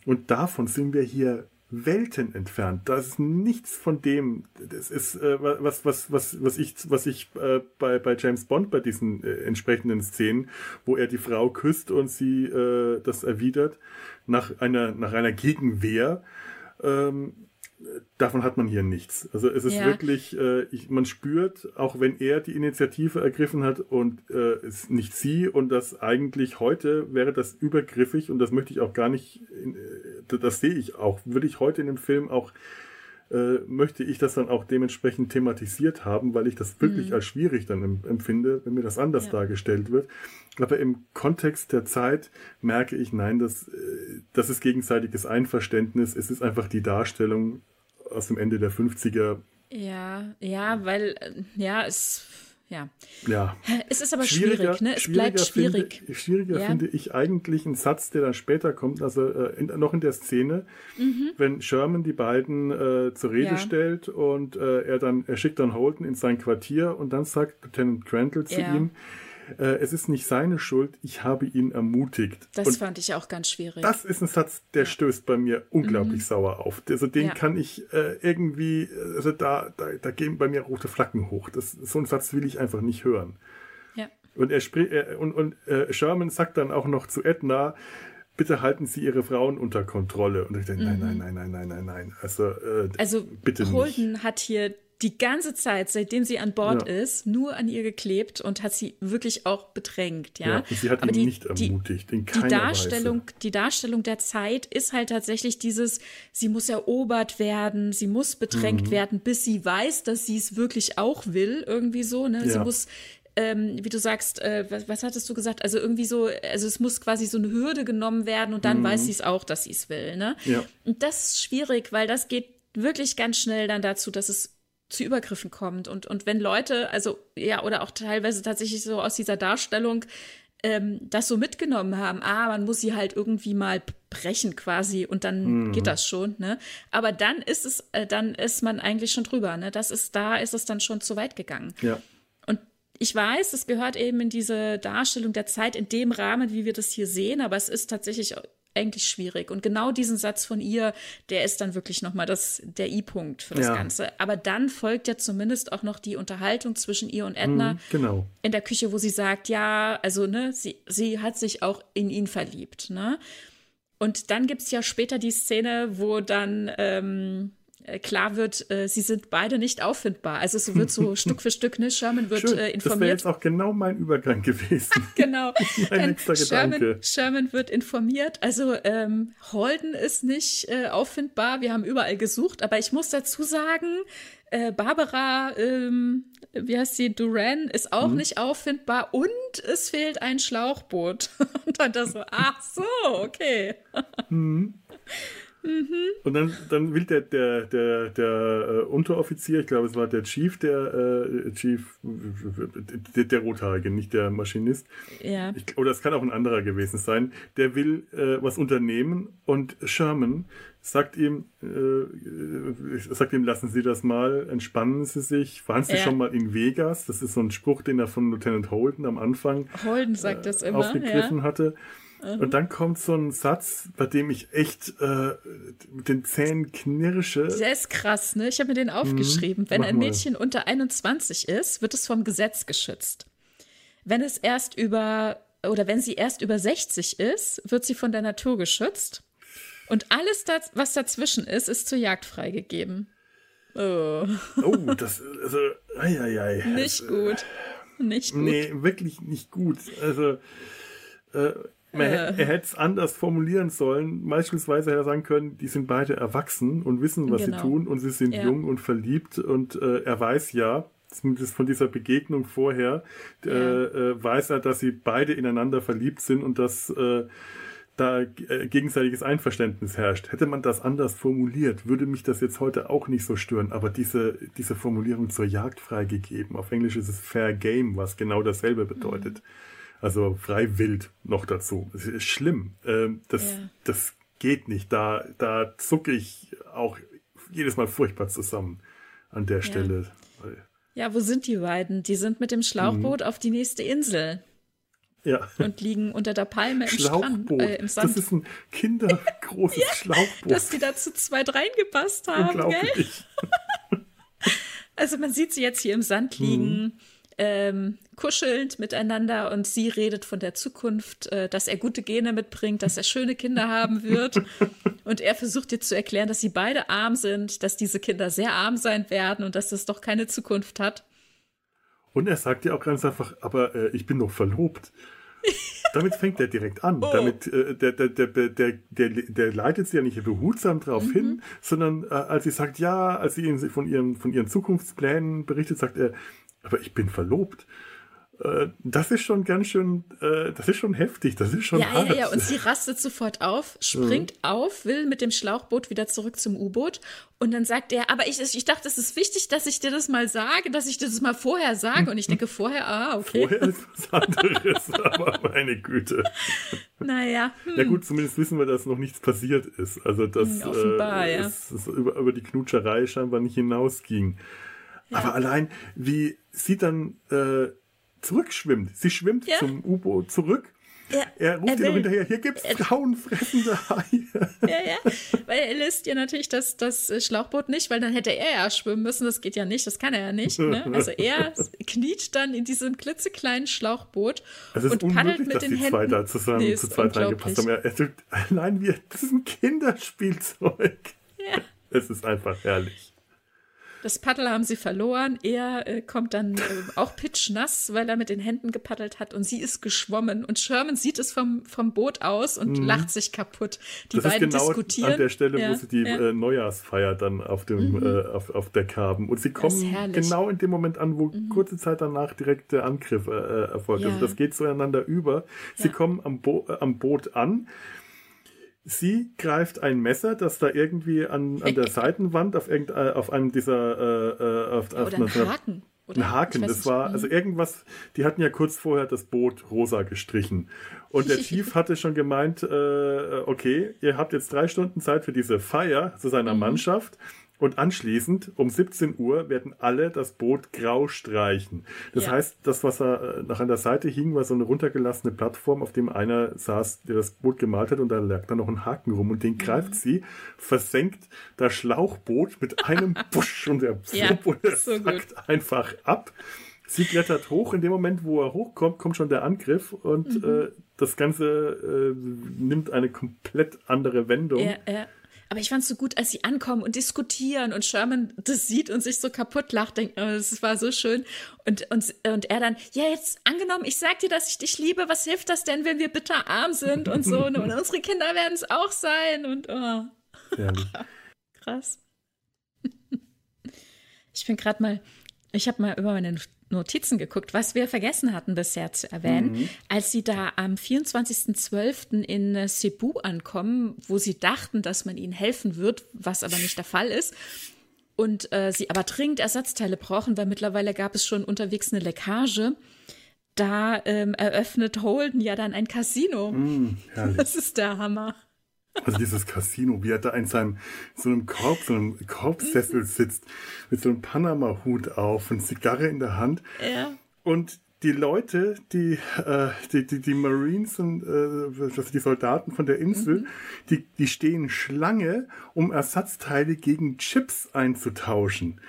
Und davon sind wir hier Welten entfernt. Das ist nichts von dem. Das ist äh, was, was, was, was ich, was ich äh, bei, bei James Bond bei diesen äh, entsprechenden Szenen, wo er die Frau küsst und sie äh, das erwidert nach einer nach einer Gegenwehr. Ähm, davon hat man hier nichts. Also es ist ja. wirklich, äh, ich, man spürt, auch wenn er die Initiative ergriffen hat und äh, es nicht sie und das eigentlich heute wäre das übergriffig und das möchte ich auch gar nicht, äh, das sehe ich auch, würde ich heute in dem Film auch äh, möchte ich das dann auch dementsprechend thematisiert haben, weil ich das wirklich mhm. als schwierig dann empfinde, wenn mir das anders ja. dargestellt wird. Aber im Kontext der Zeit merke ich, nein, das, äh, das ist gegenseitiges Einverständnis. Es ist einfach die Darstellung aus dem Ende der 50er. Ja, ja, weil, äh, ja, es ja. ja. Es ist aber schwierig, ne? Es bleibt schwierig. Finde, schwieriger ja. finde ich eigentlich einen Satz, der dann später kommt, also äh, in, noch in der Szene, mhm. wenn Sherman die beiden äh, zur Rede ja. stellt und äh, er dann, er schickt dann Holden in sein Quartier und dann sagt Lieutenant Crandall zu ihm, äh, es ist nicht seine Schuld, ich habe ihn ermutigt. Das und fand ich auch ganz schwierig. Das ist ein Satz, der ja. stößt bei mir unglaublich mhm. sauer auf. Also den ja. kann ich äh, irgendwie, also da, da, da gehen bei mir rote Flaggen hoch. Das, so einen Satz will ich einfach nicht hören. Ja. Und er spricht, er, und, und äh, Sherman sagt dann auch noch zu Edna, bitte halten Sie Ihre Frauen unter Kontrolle. Und ich denke, nein, nein, mhm. nein, nein, nein, nein, nein. Also, äh, also bitte Holden nicht. hat hier die ganze Zeit, seitdem sie an Bord ja. ist, nur an ihr geklebt und hat sie wirklich auch bedrängt, ja. ja sie hat Aber ihn die, nicht ermutigt, in keiner die Darstellung, Weise. Die Darstellung der Zeit ist halt tatsächlich dieses, sie muss erobert werden, sie muss bedrängt mhm. werden, bis sie weiß, dass sie es wirklich auch will, irgendwie so, ne? Ja. Sie muss ähm, wie du sagst, äh, was, was, hattest du gesagt? Also irgendwie so, also es muss quasi so eine Hürde genommen werden und dann mhm. weiß sie es auch, dass sie es will. Ne? Ja. Und das ist schwierig, weil das geht wirklich ganz schnell dann dazu, dass es zu Übergriffen kommt. Und, und wenn Leute, also ja, oder auch teilweise tatsächlich so aus dieser Darstellung ähm, das so mitgenommen haben, ah, man muss sie halt irgendwie mal brechen quasi und dann mhm. geht das schon, ne? Aber dann ist es, äh, dann ist man eigentlich schon drüber, ne? Das ist, da ist es dann schon zu weit gegangen. Ja. Und ich weiß, es gehört eben in diese Darstellung der Zeit in dem Rahmen, wie wir das hier sehen, aber es ist tatsächlich eigentlich schwierig. Und genau diesen Satz von ihr, der ist dann wirklich nochmal das, der I-Punkt für das ja. Ganze. Aber dann folgt ja zumindest auch noch die Unterhaltung zwischen ihr und Edna mhm, genau. in der Küche, wo sie sagt, ja, also, ne, sie, sie hat sich auch in ihn verliebt, ne? Und dann gibt es ja später die Szene, wo dann ähm, äh, klar wird, äh, sie sind beide nicht auffindbar. Also es wird so Stück für Stück, ne? Sherman wird Schön, äh, informiert. Das wäre jetzt auch genau mein Übergang gewesen. genau. mein letzter Sherman, Gedanke. Sherman wird informiert. Also ähm, Holden ist nicht äh, auffindbar. Wir haben überall gesucht, aber ich muss dazu sagen, äh, Barbara, ähm, wie heißt sie, Duran, ist auch mhm. nicht auffindbar und es fehlt ein Schlauchboot. und dann das so, ach so, okay. mhm. Mhm. Und dann, dann will der, der, der, der äh, Unteroffizier, ich glaube, es war der Chief, der äh, Chief, der, der Rothaarige, nicht der Maschinist. Ja. Ich, oder es kann auch ein anderer gewesen sein. Der will äh, was unternehmen und Sherman sagt ihm, äh, sagt ihm, lassen Sie das mal, entspannen Sie sich. Waren Sie ja. schon mal in Vegas? Das ist so ein Spruch, den er von Lieutenant Holden am Anfang Holden sagt das immer, aufgegriffen ja. hatte. Und dann kommt so ein Satz, bei dem ich echt äh, mit den Zähnen knirsche. Der ist krass, ne? Ich habe mir den aufgeschrieben. Mhm. Wenn ein Mädchen mal. unter 21 ist, wird es vom Gesetz geschützt. Wenn es erst über oder wenn sie erst über 60 ist, wird sie von der Natur geschützt. Und alles, das, was dazwischen ist, ist zur Jagd freigegeben. Oh, oh das, also, ei, ei, ei. Nicht also, gut. Nicht gut. Nee, wirklich nicht gut. Also, äh, man, äh. Er hätte es anders formulieren sollen. Beispielsweise hätte er sagen können, die sind beide erwachsen und wissen, was genau. sie tun und sie sind ja. jung und verliebt und äh, er weiß ja, zumindest von dieser Begegnung vorher, ja. äh, weiß er, dass sie beide ineinander verliebt sind und dass äh, da äh, gegenseitiges Einverständnis herrscht. Hätte man das anders formuliert, würde mich das jetzt heute auch nicht so stören. Aber diese, diese Formulierung zur Jagd freigegeben, auf Englisch ist es Fair Game, was genau dasselbe bedeutet. Mhm also frei wild noch dazu. Das ist schlimm. Ähm, das, ja. das geht nicht. Da, da zucke ich auch jedes Mal furchtbar zusammen an der Stelle. Ja, wo sind die beiden? Die sind mit dem Schlauchboot mhm. auf die nächste Insel. Ja. Und liegen unter der Palme im, Schlauchboot. Strand, äh, im Sand. Das ist ein kindergroßes ja, Schlauchboot. Dass die da zu zweit reingepasst haben, gell? also man sieht sie jetzt hier im Sand liegen. Mhm ähm, kuschelnd miteinander und sie redet von der Zukunft, äh, dass er gute Gene mitbringt, dass er schöne Kinder haben wird. Und er versucht ihr zu erklären, dass sie beide arm sind, dass diese Kinder sehr arm sein werden und dass das doch keine Zukunft hat. Und er sagt ihr auch ganz einfach, aber äh, ich bin doch verlobt. Damit fängt er direkt an. Oh. Damit, äh, der, der, der, der, der, der leitet sie ja nicht behutsam darauf mhm. hin, sondern äh, als sie sagt, ja, als sie ihn von ihren, von ihren Zukunftsplänen berichtet, sagt er, aber ich bin verlobt. Äh, das ist schon ganz schön, äh, das ist schon heftig, das ist schon ja, hart. Ja, ja, und sie rastet sofort auf, springt mhm. auf, will mit dem Schlauchboot wieder zurück zum U-Boot und dann sagt er, aber ich, ich dachte, es ist wichtig, dass ich dir das mal sage, dass ich dir das mal vorher sage und ich denke vorher, ah, okay. Vorher ist was anderes, aber meine Güte. Naja. Hm. Ja gut, zumindest wissen wir, dass noch nichts passiert ist, also dass hm, Offenbar, äh, ja. es, es über, über die Knutscherei scheinbar nicht hinausging. Ja. Aber allein, wie sie dann äh, zurückschwimmt. Sie schwimmt ja. zum U-Boot zurück. Ja, er ruft ihr noch hinterher, hier gibt es frauenfressende Haie. Ja, ja, weil er lässt ihr natürlich das, das Schlauchboot nicht, weil dann hätte er ja schwimmen müssen, das geht ja nicht, das kann er ja nicht. Ne? Also er kniet dann in diesem klitzekleinen Schlauchboot und paddelt mit dass den die Händen. zwei da zusammen nee, zu zweit reingepasst haben. Er, er, allein wir, das ist ein Kinderspielzeug. Ja. Es ist einfach herrlich. Das Paddel haben sie verloren. Er äh, kommt dann äh, auch pitschnass, weil er mit den Händen gepaddelt hat und sie ist geschwommen. Und Sherman sieht es vom, vom Boot aus und mhm. lacht sich kaputt. Die das beiden ist genau diskutieren. An der Stelle, ja, wo sie die ja. äh, Neujahrsfeier dann auf dem mhm. Äh, auf, auf Deck haben. Und sie kommen genau in dem Moment an, wo mhm. kurze Zeit danach direkt der Angriff äh, äh, erfolgt. Also ja. Also das geht zueinander über. Sie kommen am, Bo am Boot an. Sie greift ein Messer, das da irgendwie an, an der Seitenwand auf, irgend, äh, auf einem dieser äh, äh auf, auf einen Haken. Oder? Ein Haken, das war, also mhm. irgendwas, die hatten ja kurz vorher das Boot rosa gestrichen. Und der Chief hatte schon gemeint, äh, okay, ihr habt jetzt drei Stunden Zeit für diese Feier zu seiner mhm. Mannschaft. Und anschließend um 17 Uhr werden alle das Boot grau streichen. Das ja. heißt, das, was er äh, noch an der Seite hing, war so eine runtergelassene Plattform, auf dem einer saß, der das Boot gemalt hat und da lag da noch ein Haken rum und den greift mhm. sie, versenkt das Schlauchboot mit einem Busch und der ja, und er so sackt einfach ab. Sie klettert hoch. In dem Moment, wo er hochkommt, kommt schon der Angriff und mhm. äh, das Ganze äh, nimmt eine komplett andere Wendung. Ja, ja. Aber ich fand es so gut, als sie ankommen und diskutieren und Sherman das sieht und sich so kaputt lacht. Denkt, oh, das war so schön. Und, und, und er dann, ja, jetzt angenommen, ich sag dir, dass ich dich liebe. Was hilft das denn, wenn wir bitter arm sind und so? und unsere Kinder werden es auch sein. Und oh. Krass. Ich bin gerade mal, ich habe mal über meine Notizen geguckt, was wir vergessen hatten bisher zu erwähnen, mhm. als sie da am 24.12. in äh, Cebu ankommen, wo sie dachten, dass man ihnen helfen wird, was aber nicht der Fall ist. Und äh, sie aber dringend Ersatzteile brauchen, weil mittlerweile gab es schon unterwegs eine Leckage. Da ähm, eröffnet Holden ja dann ein Casino. Mm, das ist der Hammer. Also dieses Casino, wie er da in seinem so einem Korb, so einem Korbsessel sitzt, mit so einem Panama-Hut auf und Zigarre in der Hand. Ja. Und die Leute, die, äh, die, die, die Marines und äh, also die Soldaten von der Insel, mhm. die, die stehen Schlange, um Ersatzteile gegen Chips einzutauschen.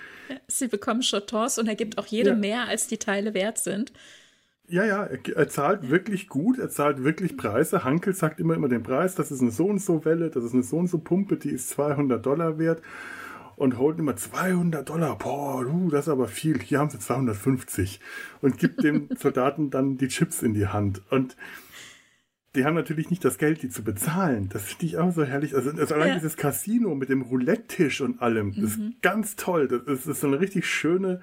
Sie bekommen Chotons und er gibt auch jedem ja. mehr, als die Teile wert sind. Ja, ja, er, zahlt wirklich gut, er zahlt wirklich Preise. Hankel sagt immer immer den Preis, das ist eine so und so Welle, das ist eine so und so Pumpe, die ist 200 Dollar wert. Und holt immer 200 Dollar, boah, du, das ist aber viel, hier haben sie 250. Und gibt dem Soldaten dann die Chips in die Hand. Und die haben natürlich nicht das Geld, die zu bezahlen. Das finde ich auch so herrlich. Also, also allein ja. dieses Casino mit dem Roulette-Tisch und allem, mhm. das ist mhm. ganz toll. Das ist, das ist so eine richtig schöne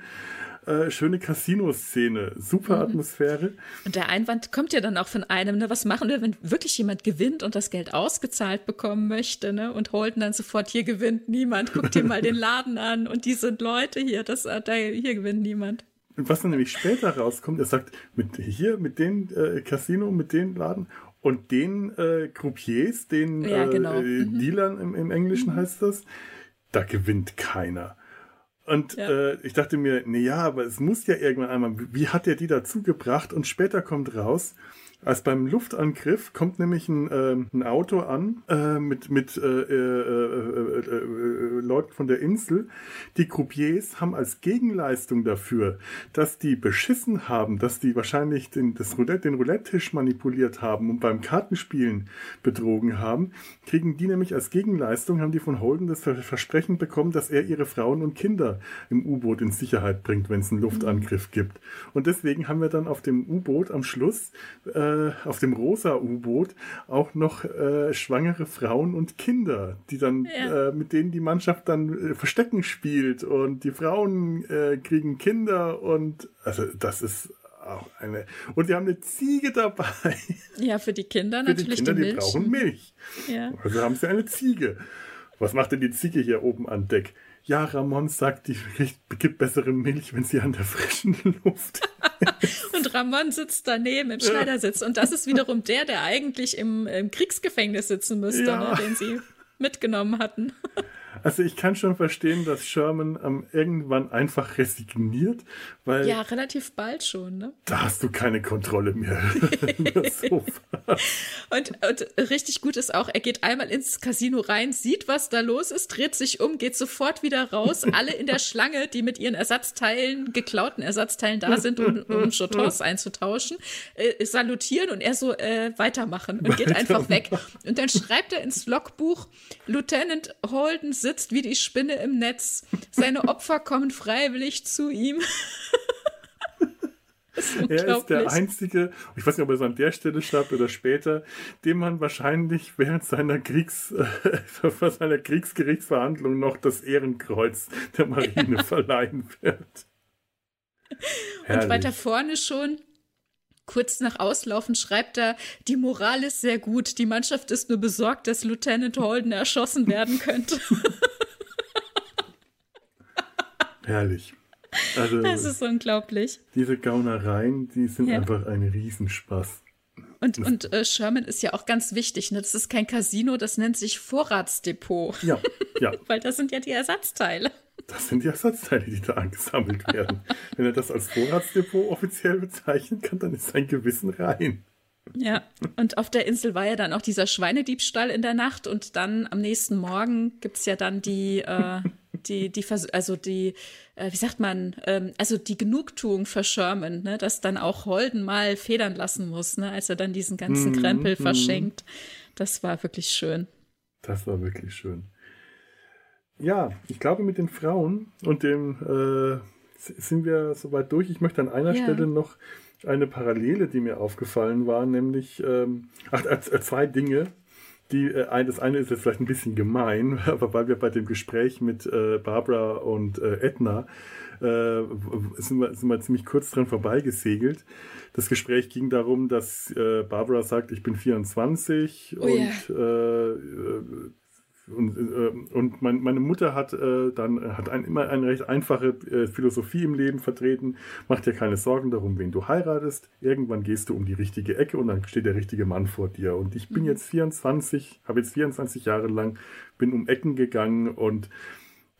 äh, schöne Casino-Szene, super mhm. Atmosphäre. Und der Einwand kommt ja dann auch von einem, ne, was machen wir, wenn wirklich jemand gewinnt und das Geld ausgezahlt bekommen möchte, ne? Und Holden dann sofort, hier gewinnt niemand, guck dir mal den Laden an und die sind Leute hier, das, äh, da, hier gewinnt niemand. Und was dann nämlich später rauskommt, er sagt, mit hier, mit den äh, Casino, mit den Laden und den äh, Croupiers, den ja, genau. äh, mhm. Dealern im, im Englischen mhm. heißt das, da gewinnt keiner. Und ja. äh, ich dachte mir, nee, ja, aber es muss ja irgendwann einmal, wie hat er die dazu gebracht? Und später kommt raus, als beim Luftangriff kommt nämlich ein, äh, ein Auto an äh, mit, mit äh, äh, äh, äh, Leuten von der Insel. Die Croupiers haben als Gegenleistung dafür, dass die beschissen haben, dass die wahrscheinlich den, das Roulette, den Roulette-Tisch manipuliert haben und beim Kartenspielen betrogen haben, kriegen die nämlich als Gegenleistung, haben die von Holden das Versprechen bekommen, dass er ihre Frauen und Kinder im U-Boot in Sicherheit bringt, wenn es einen Luftangriff gibt. Und deswegen haben wir dann auf dem U-Boot am Schluss äh, äh, auf dem rosa U-Boot auch noch äh, schwangere Frauen und Kinder, die dann ja. äh, mit denen die Mannschaft dann äh, Verstecken spielt und die Frauen äh, kriegen Kinder und also das ist auch eine und die haben eine Ziege dabei. Ja, für die Kinder für natürlich die, Kinder, die, Milch. die brauchen Milch. Ja. Also haben sie eine Ziege. Was macht denn die Ziege hier oben an Deck? Ja, Ramon sagt, die gibt bessere Milch, wenn sie an der frischen Luft. und Ramon sitzt daneben im Schneidersitz. Und das ist wiederum der, der eigentlich im, im Kriegsgefängnis sitzen müsste, ja. ne, den sie mitgenommen hatten. Also ich kann schon verstehen, dass Sherman ähm, irgendwann einfach resigniert, weil ja relativ bald schon. Ne? Da hast du keine Kontrolle mehr. und, und richtig gut ist auch, er geht einmal ins Casino rein, sieht, was da los ist, dreht sich um, geht sofort wieder raus. Alle in der Schlange, die mit ihren Ersatzteilen, geklauten Ersatzteilen da sind, um, um Chotons einzutauschen, äh, salutieren und er so äh, weitermachen und geht einfach weg. Und dann schreibt er ins Logbuch, Lieutenant Holden sitzt wie die Spinne im Netz. Seine Opfer kommen freiwillig zu ihm. Ist er ist der einzige, ich weiß nicht, ob er es an der Stelle schreibt oder später, dem man wahrscheinlich während seiner Kriegs, äh, seiner Kriegsgerichtsverhandlung noch das Ehrenkreuz der Marine ja. verleihen wird. Und weiter vorne schon, kurz nach Auslaufen schreibt er, die Moral ist sehr gut, die Mannschaft ist nur besorgt, dass Lieutenant Holden erschossen werden könnte. Herrlich. Also, das ist unglaublich. Diese Gaunereien, die sind ja. einfach ein Riesenspaß. Und, und äh, Sherman ist ja auch ganz wichtig. Ne? Das ist kein Casino, das nennt sich Vorratsdepot. Ja, ja. Weil das sind ja die Ersatzteile. Das sind die Ersatzteile, die da angesammelt werden. Wenn er das als Vorratsdepot offiziell bezeichnen kann, dann ist sein Gewissen rein. Ja, und auf der Insel war ja dann auch dieser Schweinediebstahl in der Nacht und dann am nächsten Morgen gibt es ja dann die, äh, die, die, also die, äh, wie sagt man, ähm, also die Genugtuung für Sherman, ne, dass dann auch Holden mal federn lassen muss, ne, als er dann diesen ganzen mm, Krempel mm. verschenkt. Das war wirklich schön. Das war wirklich schön. Ja, ich glaube, mit den Frauen und dem äh, sind wir soweit durch. Ich möchte an einer ja. Stelle noch eine Parallele, die mir aufgefallen war, nämlich ähm, ach, äh, zwei Dinge. Die, äh, das eine ist jetzt vielleicht ein bisschen gemein, aber weil wir bei dem Gespräch mit äh, Barbara und äh, Edna äh, sind, wir, sind wir ziemlich kurz dran vorbeigesegelt. Das Gespräch ging darum, dass äh, Barbara sagt, ich bin 24 oh, und yeah. Und, äh, mein, meine Mutter hat äh, dann hat ein, immer eine recht einfache äh, Philosophie im Leben vertreten. Mach dir keine Sorgen darum, wen du heiratest. Irgendwann gehst du um die richtige Ecke und dann steht der richtige Mann vor dir. Und ich bin mhm. jetzt 24, habe jetzt 24 Jahre lang, bin um Ecken gegangen und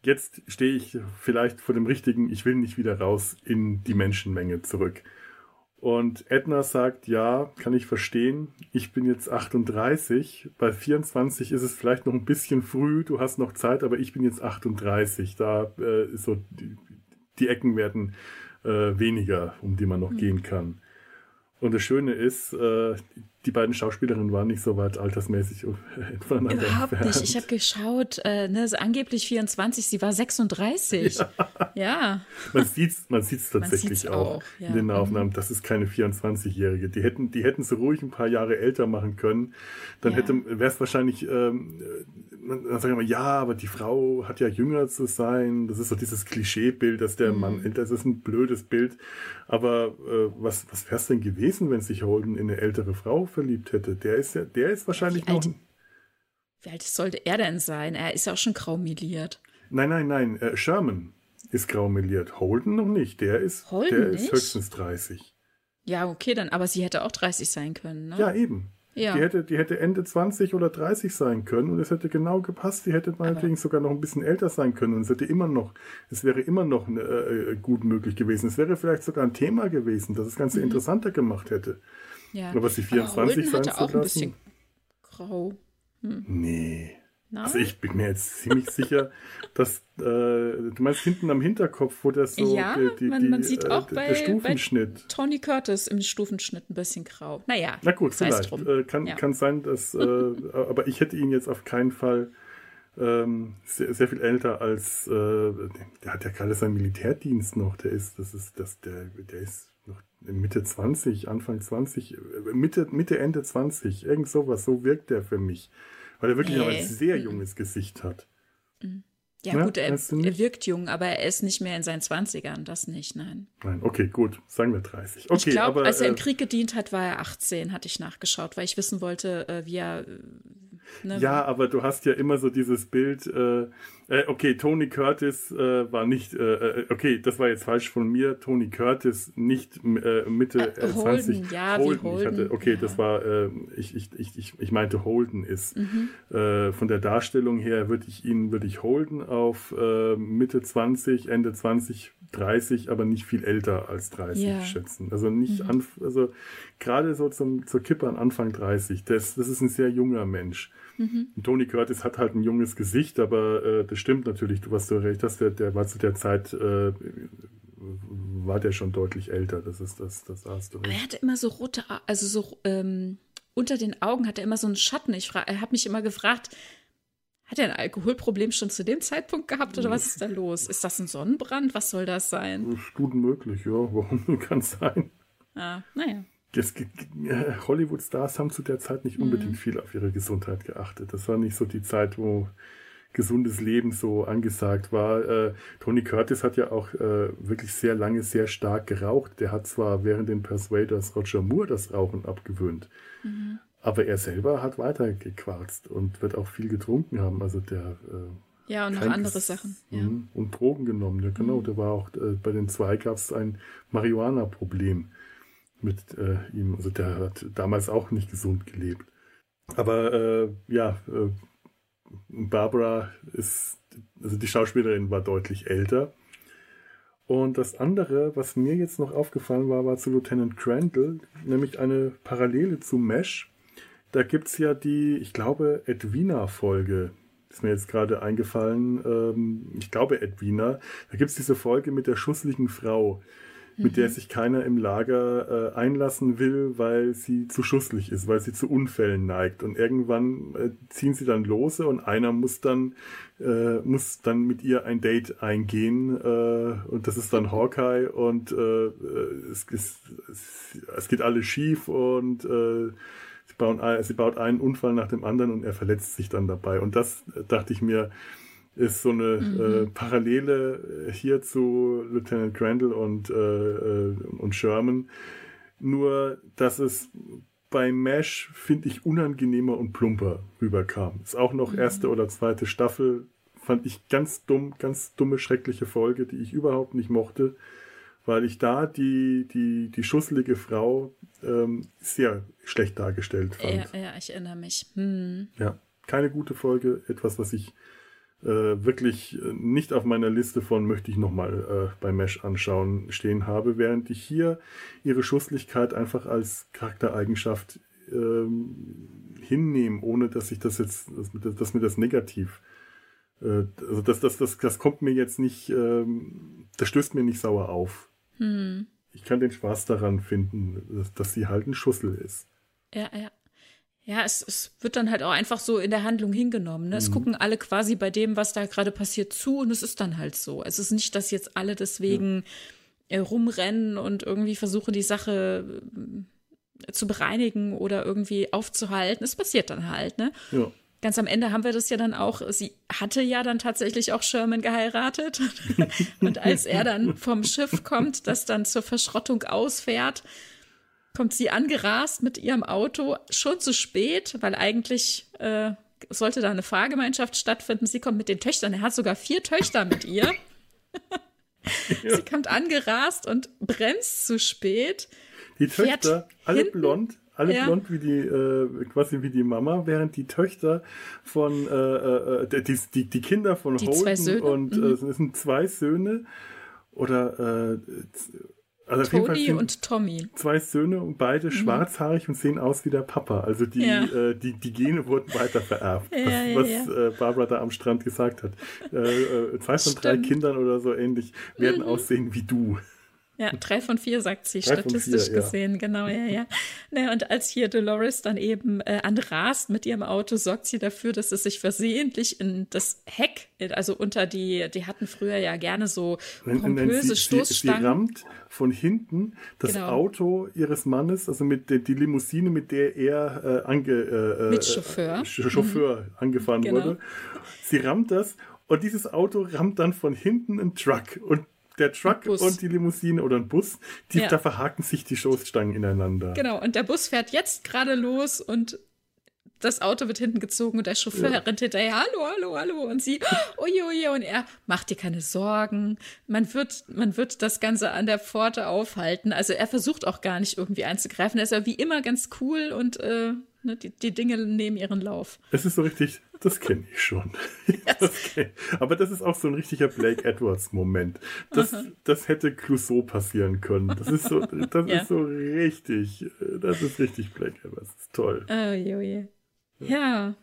jetzt stehe ich vielleicht vor dem richtigen, ich will nicht wieder raus in die Menschenmenge zurück. Und Edna sagt, ja, kann ich verstehen. Ich bin jetzt 38. Bei 24 ist es vielleicht noch ein bisschen früh. Du hast noch Zeit, aber ich bin jetzt 38. Da äh, so die, die Ecken werden äh, weniger, um die man noch mhm. gehen kann. Und das Schöne ist, äh, die beiden Schauspielerinnen waren nicht so weit altersmäßig voneinander Überhaupt entfernt. nicht. Ich habe geschaut, äh, ne, so angeblich 24, sie war 36. Ja. ja. Man sieht es man sieht's tatsächlich man auch, auch ja. in den mhm. Aufnahmen. Das ist keine 24-Jährige. Die hätten, die hätten sie ruhig ein paar Jahre älter machen können. Dann ja. hätte wäre es wahrscheinlich, ähm, dann sagen wir, ja, aber die Frau hat ja jünger zu sein. Das ist so dieses Klischeebild, dass der mhm. Mann älter ist. Das ist ein blödes Bild. Aber äh, was, was wäre es denn gewesen, wenn sich Holden in eine ältere Frau verliebt hätte. Der ist ja, der ist wahrscheinlich wie noch. Alt, wie alt sollte er denn sein? Er ist ja auch schon graumeliert. Nein, nein, nein. Äh, Sherman ist graumeliert. Holden noch nicht. Der ist, Holden der nicht? ist höchstens 30. Ja, okay, dann, aber sie hätte auch 30 sein können, ne? Ja, eben. Ja. Die, hätte, die hätte Ende 20 oder 30 sein können und es hätte genau gepasst. Die hätte meinetwegen sogar noch ein bisschen älter sein können und es hätte immer noch, es wäre immer noch äh, äh, gut möglich gewesen. Es wäre vielleicht sogar ein Thema gewesen, das das Ganze mhm. interessanter gemacht hätte. Ja. Aber sie 24 sein zu auch ein bisschen grau. Hm. Nee. Nein? Also ich bin mir jetzt ziemlich sicher, dass äh, du meinst hinten am Hinterkopf, wo das so ja, die, die, man, man sieht äh, auch bei, der Stufenschnitt. Bei Tony Curtis im Stufenschnitt ein bisschen grau. Naja. Na gut, vielleicht. Äh, kann, ja. kann sein, dass, äh, aber ich hätte ihn jetzt auf keinen Fall ähm, sehr, sehr, viel älter als äh, der hat ja gerade seinen Militärdienst noch. Der ist, das ist, das, der, der ist Mitte 20, Anfang 20, Mitte, Mitte, Ende 20, irgend sowas, so wirkt der für mich. Weil er wirklich nee. noch ein sehr junges Gesicht hat. Mhm. Ja, ja gut, er, er, wirkt jung, aber er ist nicht mehr in seinen 20ern, das nicht, nein. Nein, okay, gut, sagen wir 30. Okay, ich glaube, als er im äh, Krieg gedient hat, war er 18, hatte ich nachgeschaut, weil ich wissen wollte, äh, wie er Ne? Ja, aber du hast ja immer so dieses Bild, äh, äh, okay, Tony Curtis äh, war nicht, äh, äh, okay, das war jetzt falsch von mir, Tony Curtis nicht äh, Mitte äh, 20. Holden, ja, Holden, Holden. Ich hatte, okay, ja. das war, ich, ich, ich, ich meinte Holden ist. Mhm. von der Darstellung her würde ich ihn, würde ich Holden auf Mitte 20, Ende 20, 30, aber nicht viel älter als 30 ja. schätzen. Also nicht, mhm. an, also gerade so zum, zur Kippe an Anfang 30, das, das ist ein sehr junger Mensch. Mhm. Tony Curtis hat halt ein junges Gesicht, aber äh, das stimmt natürlich, du hast du recht hast, der, der war zu der Zeit, äh, war der schon deutlich älter, das ist das, das hast du recht. er hatte immer so rote, also so ähm, unter den Augen hat er immer so einen Schatten. Ich er hat mich immer gefragt, hat er ein Alkoholproblem schon zu dem Zeitpunkt gehabt oder was ist da los? Ist das ein Sonnenbrand? Was soll das sein? Das ist gut möglich, ja. Warum kann es sein? Ah, naja. Hollywood-Stars haben zu der Zeit nicht unbedingt mhm. viel auf ihre Gesundheit geachtet. Das war nicht so die Zeit, wo gesundes Leben so angesagt war. Äh, Tony Curtis hat ja auch äh, wirklich sehr lange sehr stark geraucht. Der hat zwar während den Persuaders Roger Moore das Rauchen abgewöhnt, mhm. aber er selber hat weiter gequarzt und wird auch viel getrunken haben. Also der äh, Ja, und noch andere Sachen. Mhm. Ja. Und Drogen genommen, ja genau. Da war auch äh, bei den zwei gab es ein Marihuana-Problem mit äh, ihm. Also der hat damals auch nicht gesund gelebt. Aber äh, ja, äh, Barbara ist, also die Schauspielerin war deutlich älter. Und das andere, was mir jetzt noch aufgefallen war, war zu Lieutenant Crandall, nämlich eine Parallele zu Mesh. Da gibt es ja die, ich glaube, Edwina-Folge. Ist mir jetzt gerade eingefallen. Ähm, ich glaube, Edwina. Da gibt es diese Folge mit der schussligen Frau, mit der sich keiner im Lager äh, einlassen will, weil sie zu schusslich ist, weil sie zu Unfällen neigt. Und irgendwann äh, ziehen sie dann lose und einer muss dann, äh, muss dann mit ihr ein Date eingehen. Äh, und das ist dann Hawkeye und äh, äh, es, es, es, geht alles schief und sie, bauen sie baut einen Unfall nach dem anderen und er verletzt sich dann dabei. Und das dachte ich mir, ist so eine äh, Parallele äh, hier zu Lieutenant Crandall und, äh, äh, und Sherman. Nur, dass es bei MASH, finde ich, unangenehmer und plumper rüberkam. Ist auch noch erste oder zweite Staffel. Fand ich ganz dumm, ganz dumme, schreckliche Folge, die ich überhaupt nicht mochte, weil ich da die, die, die schusselige Frau ähm, sehr schlecht dargestellt fand. Ja, ja, ich erinnere mich. Hm. Ja, keine gute Folge, etwas, was ich äh, wirklich äh, nicht auf meiner Liste von möchte ich nochmal äh, bei Mesh anschauen stehen habe, während ich hier ihre Schusslichkeit einfach als Charaktereigenschaft ähm, hinnehme, ohne dass ich das jetzt, dass, mir das- dass mir das negativ, äh, also das, das, das, das kommt mir jetzt nicht, ähm, das stößt mir nicht sauer auf. Hm. Ich kann den Spaß daran finden, dass, dass sie halt ein Schussel ist. Ja, ja. Ja, es, es wird dann halt auch einfach so in der Handlung hingenommen. Ne? Es gucken alle quasi bei dem, was da gerade passiert, zu und es ist dann halt so. Es ist nicht, dass jetzt alle deswegen äh, rumrennen und irgendwie versuchen, die Sache äh, zu bereinigen oder irgendwie aufzuhalten. Es passiert dann halt, ne? Ja. Ganz am Ende haben wir das ja dann auch, sie hatte ja dann tatsächlich auch Sherman geheiratet. Und als er dann vom Schiff kommt, das dann zur Verschrottung ausfährt, kommt sie angerast mit ihrem Auto, schon zu spät, weil eigentlich äh, sollte da eine Fahrgemeinschaft stattfinden. Sie kommt mit den Töchtern, er hat sogar vier Töchter mit ihr. Sie kommt angerast und bremst zu spät. Die Töchter, alle hinten- blond, alle Ja. blond wie die, äh, quasi wie die Mama, während die Töchter von, äh, äh, äh, die, die, die Kinder von Die Holden zwei Söhne, und mhm. äh, es sind zwei Söhne oder, äh, also auf jeden Fall Toni sind und Tommy. zwei Söhne und beide schwarzhaarig und sehen aus wie der Papa. Also die, Ja. äh, die, die Gene wurden weiter vererbt. Ja, was ja, was Äh, Barbara da am Strand gesagt hat. Äh, äh, zwei von drei Stimmt. Kindern oder so ähnlich werden aussehen wie du. Ja, drei von vier sagt sie, Drei statistisch vier, ja. gesehen, genau, ja, ja. Naja, und als hier Dolores dann eben äh, anrast mit ihrem Auto, sorgt sie dafür, dass es sich versehentlich in das Heck, also unter die, die hatten früher ja gerne so pompöse sie, sie, sie Stoßstangen. rammt von hinten das Genau. Auto ihres Mannes, also mit der, die Limousine, mit der er äh, ange, äh, Mit Chauffeur. Mhm. Äh, Chauffeur angefahren Genau. wurde. Sie rammt das und dieses Auto rammt dann von hinten einen Truck und der Truck Bus. und die Limousine oder ein Bus, die, Ja. da verhaken sich die Stoßstangen ineinander. Genau, und der Bus fährt jetzt gerade los und das Auto wird hinten gezogen und der Chauffeur Ja. rennt hinterher, hallo, hallo, hallo. Und sie, oje, oje, und er, macht dir keine Sorgen. Man wird, man wird das Ganze an der Pforte aufhalten. Also er versucht auch gar nicht irgendwie einzugreifen. Er ist ja wie immer ganz cool und äh, ne, die, die Dinge nehmen ihren Lauf. Es ist so richtig, das kenne ich schon. Das kenn, aber das ist auch so ein richtiger Blake Edwards-Moment. Das, das hätte Clouseau passieren können. Das ist so, das Ja. ist so richtig, äh, das ist richtig Blake Edwards. Das ist toll. Oh, oje. Ja.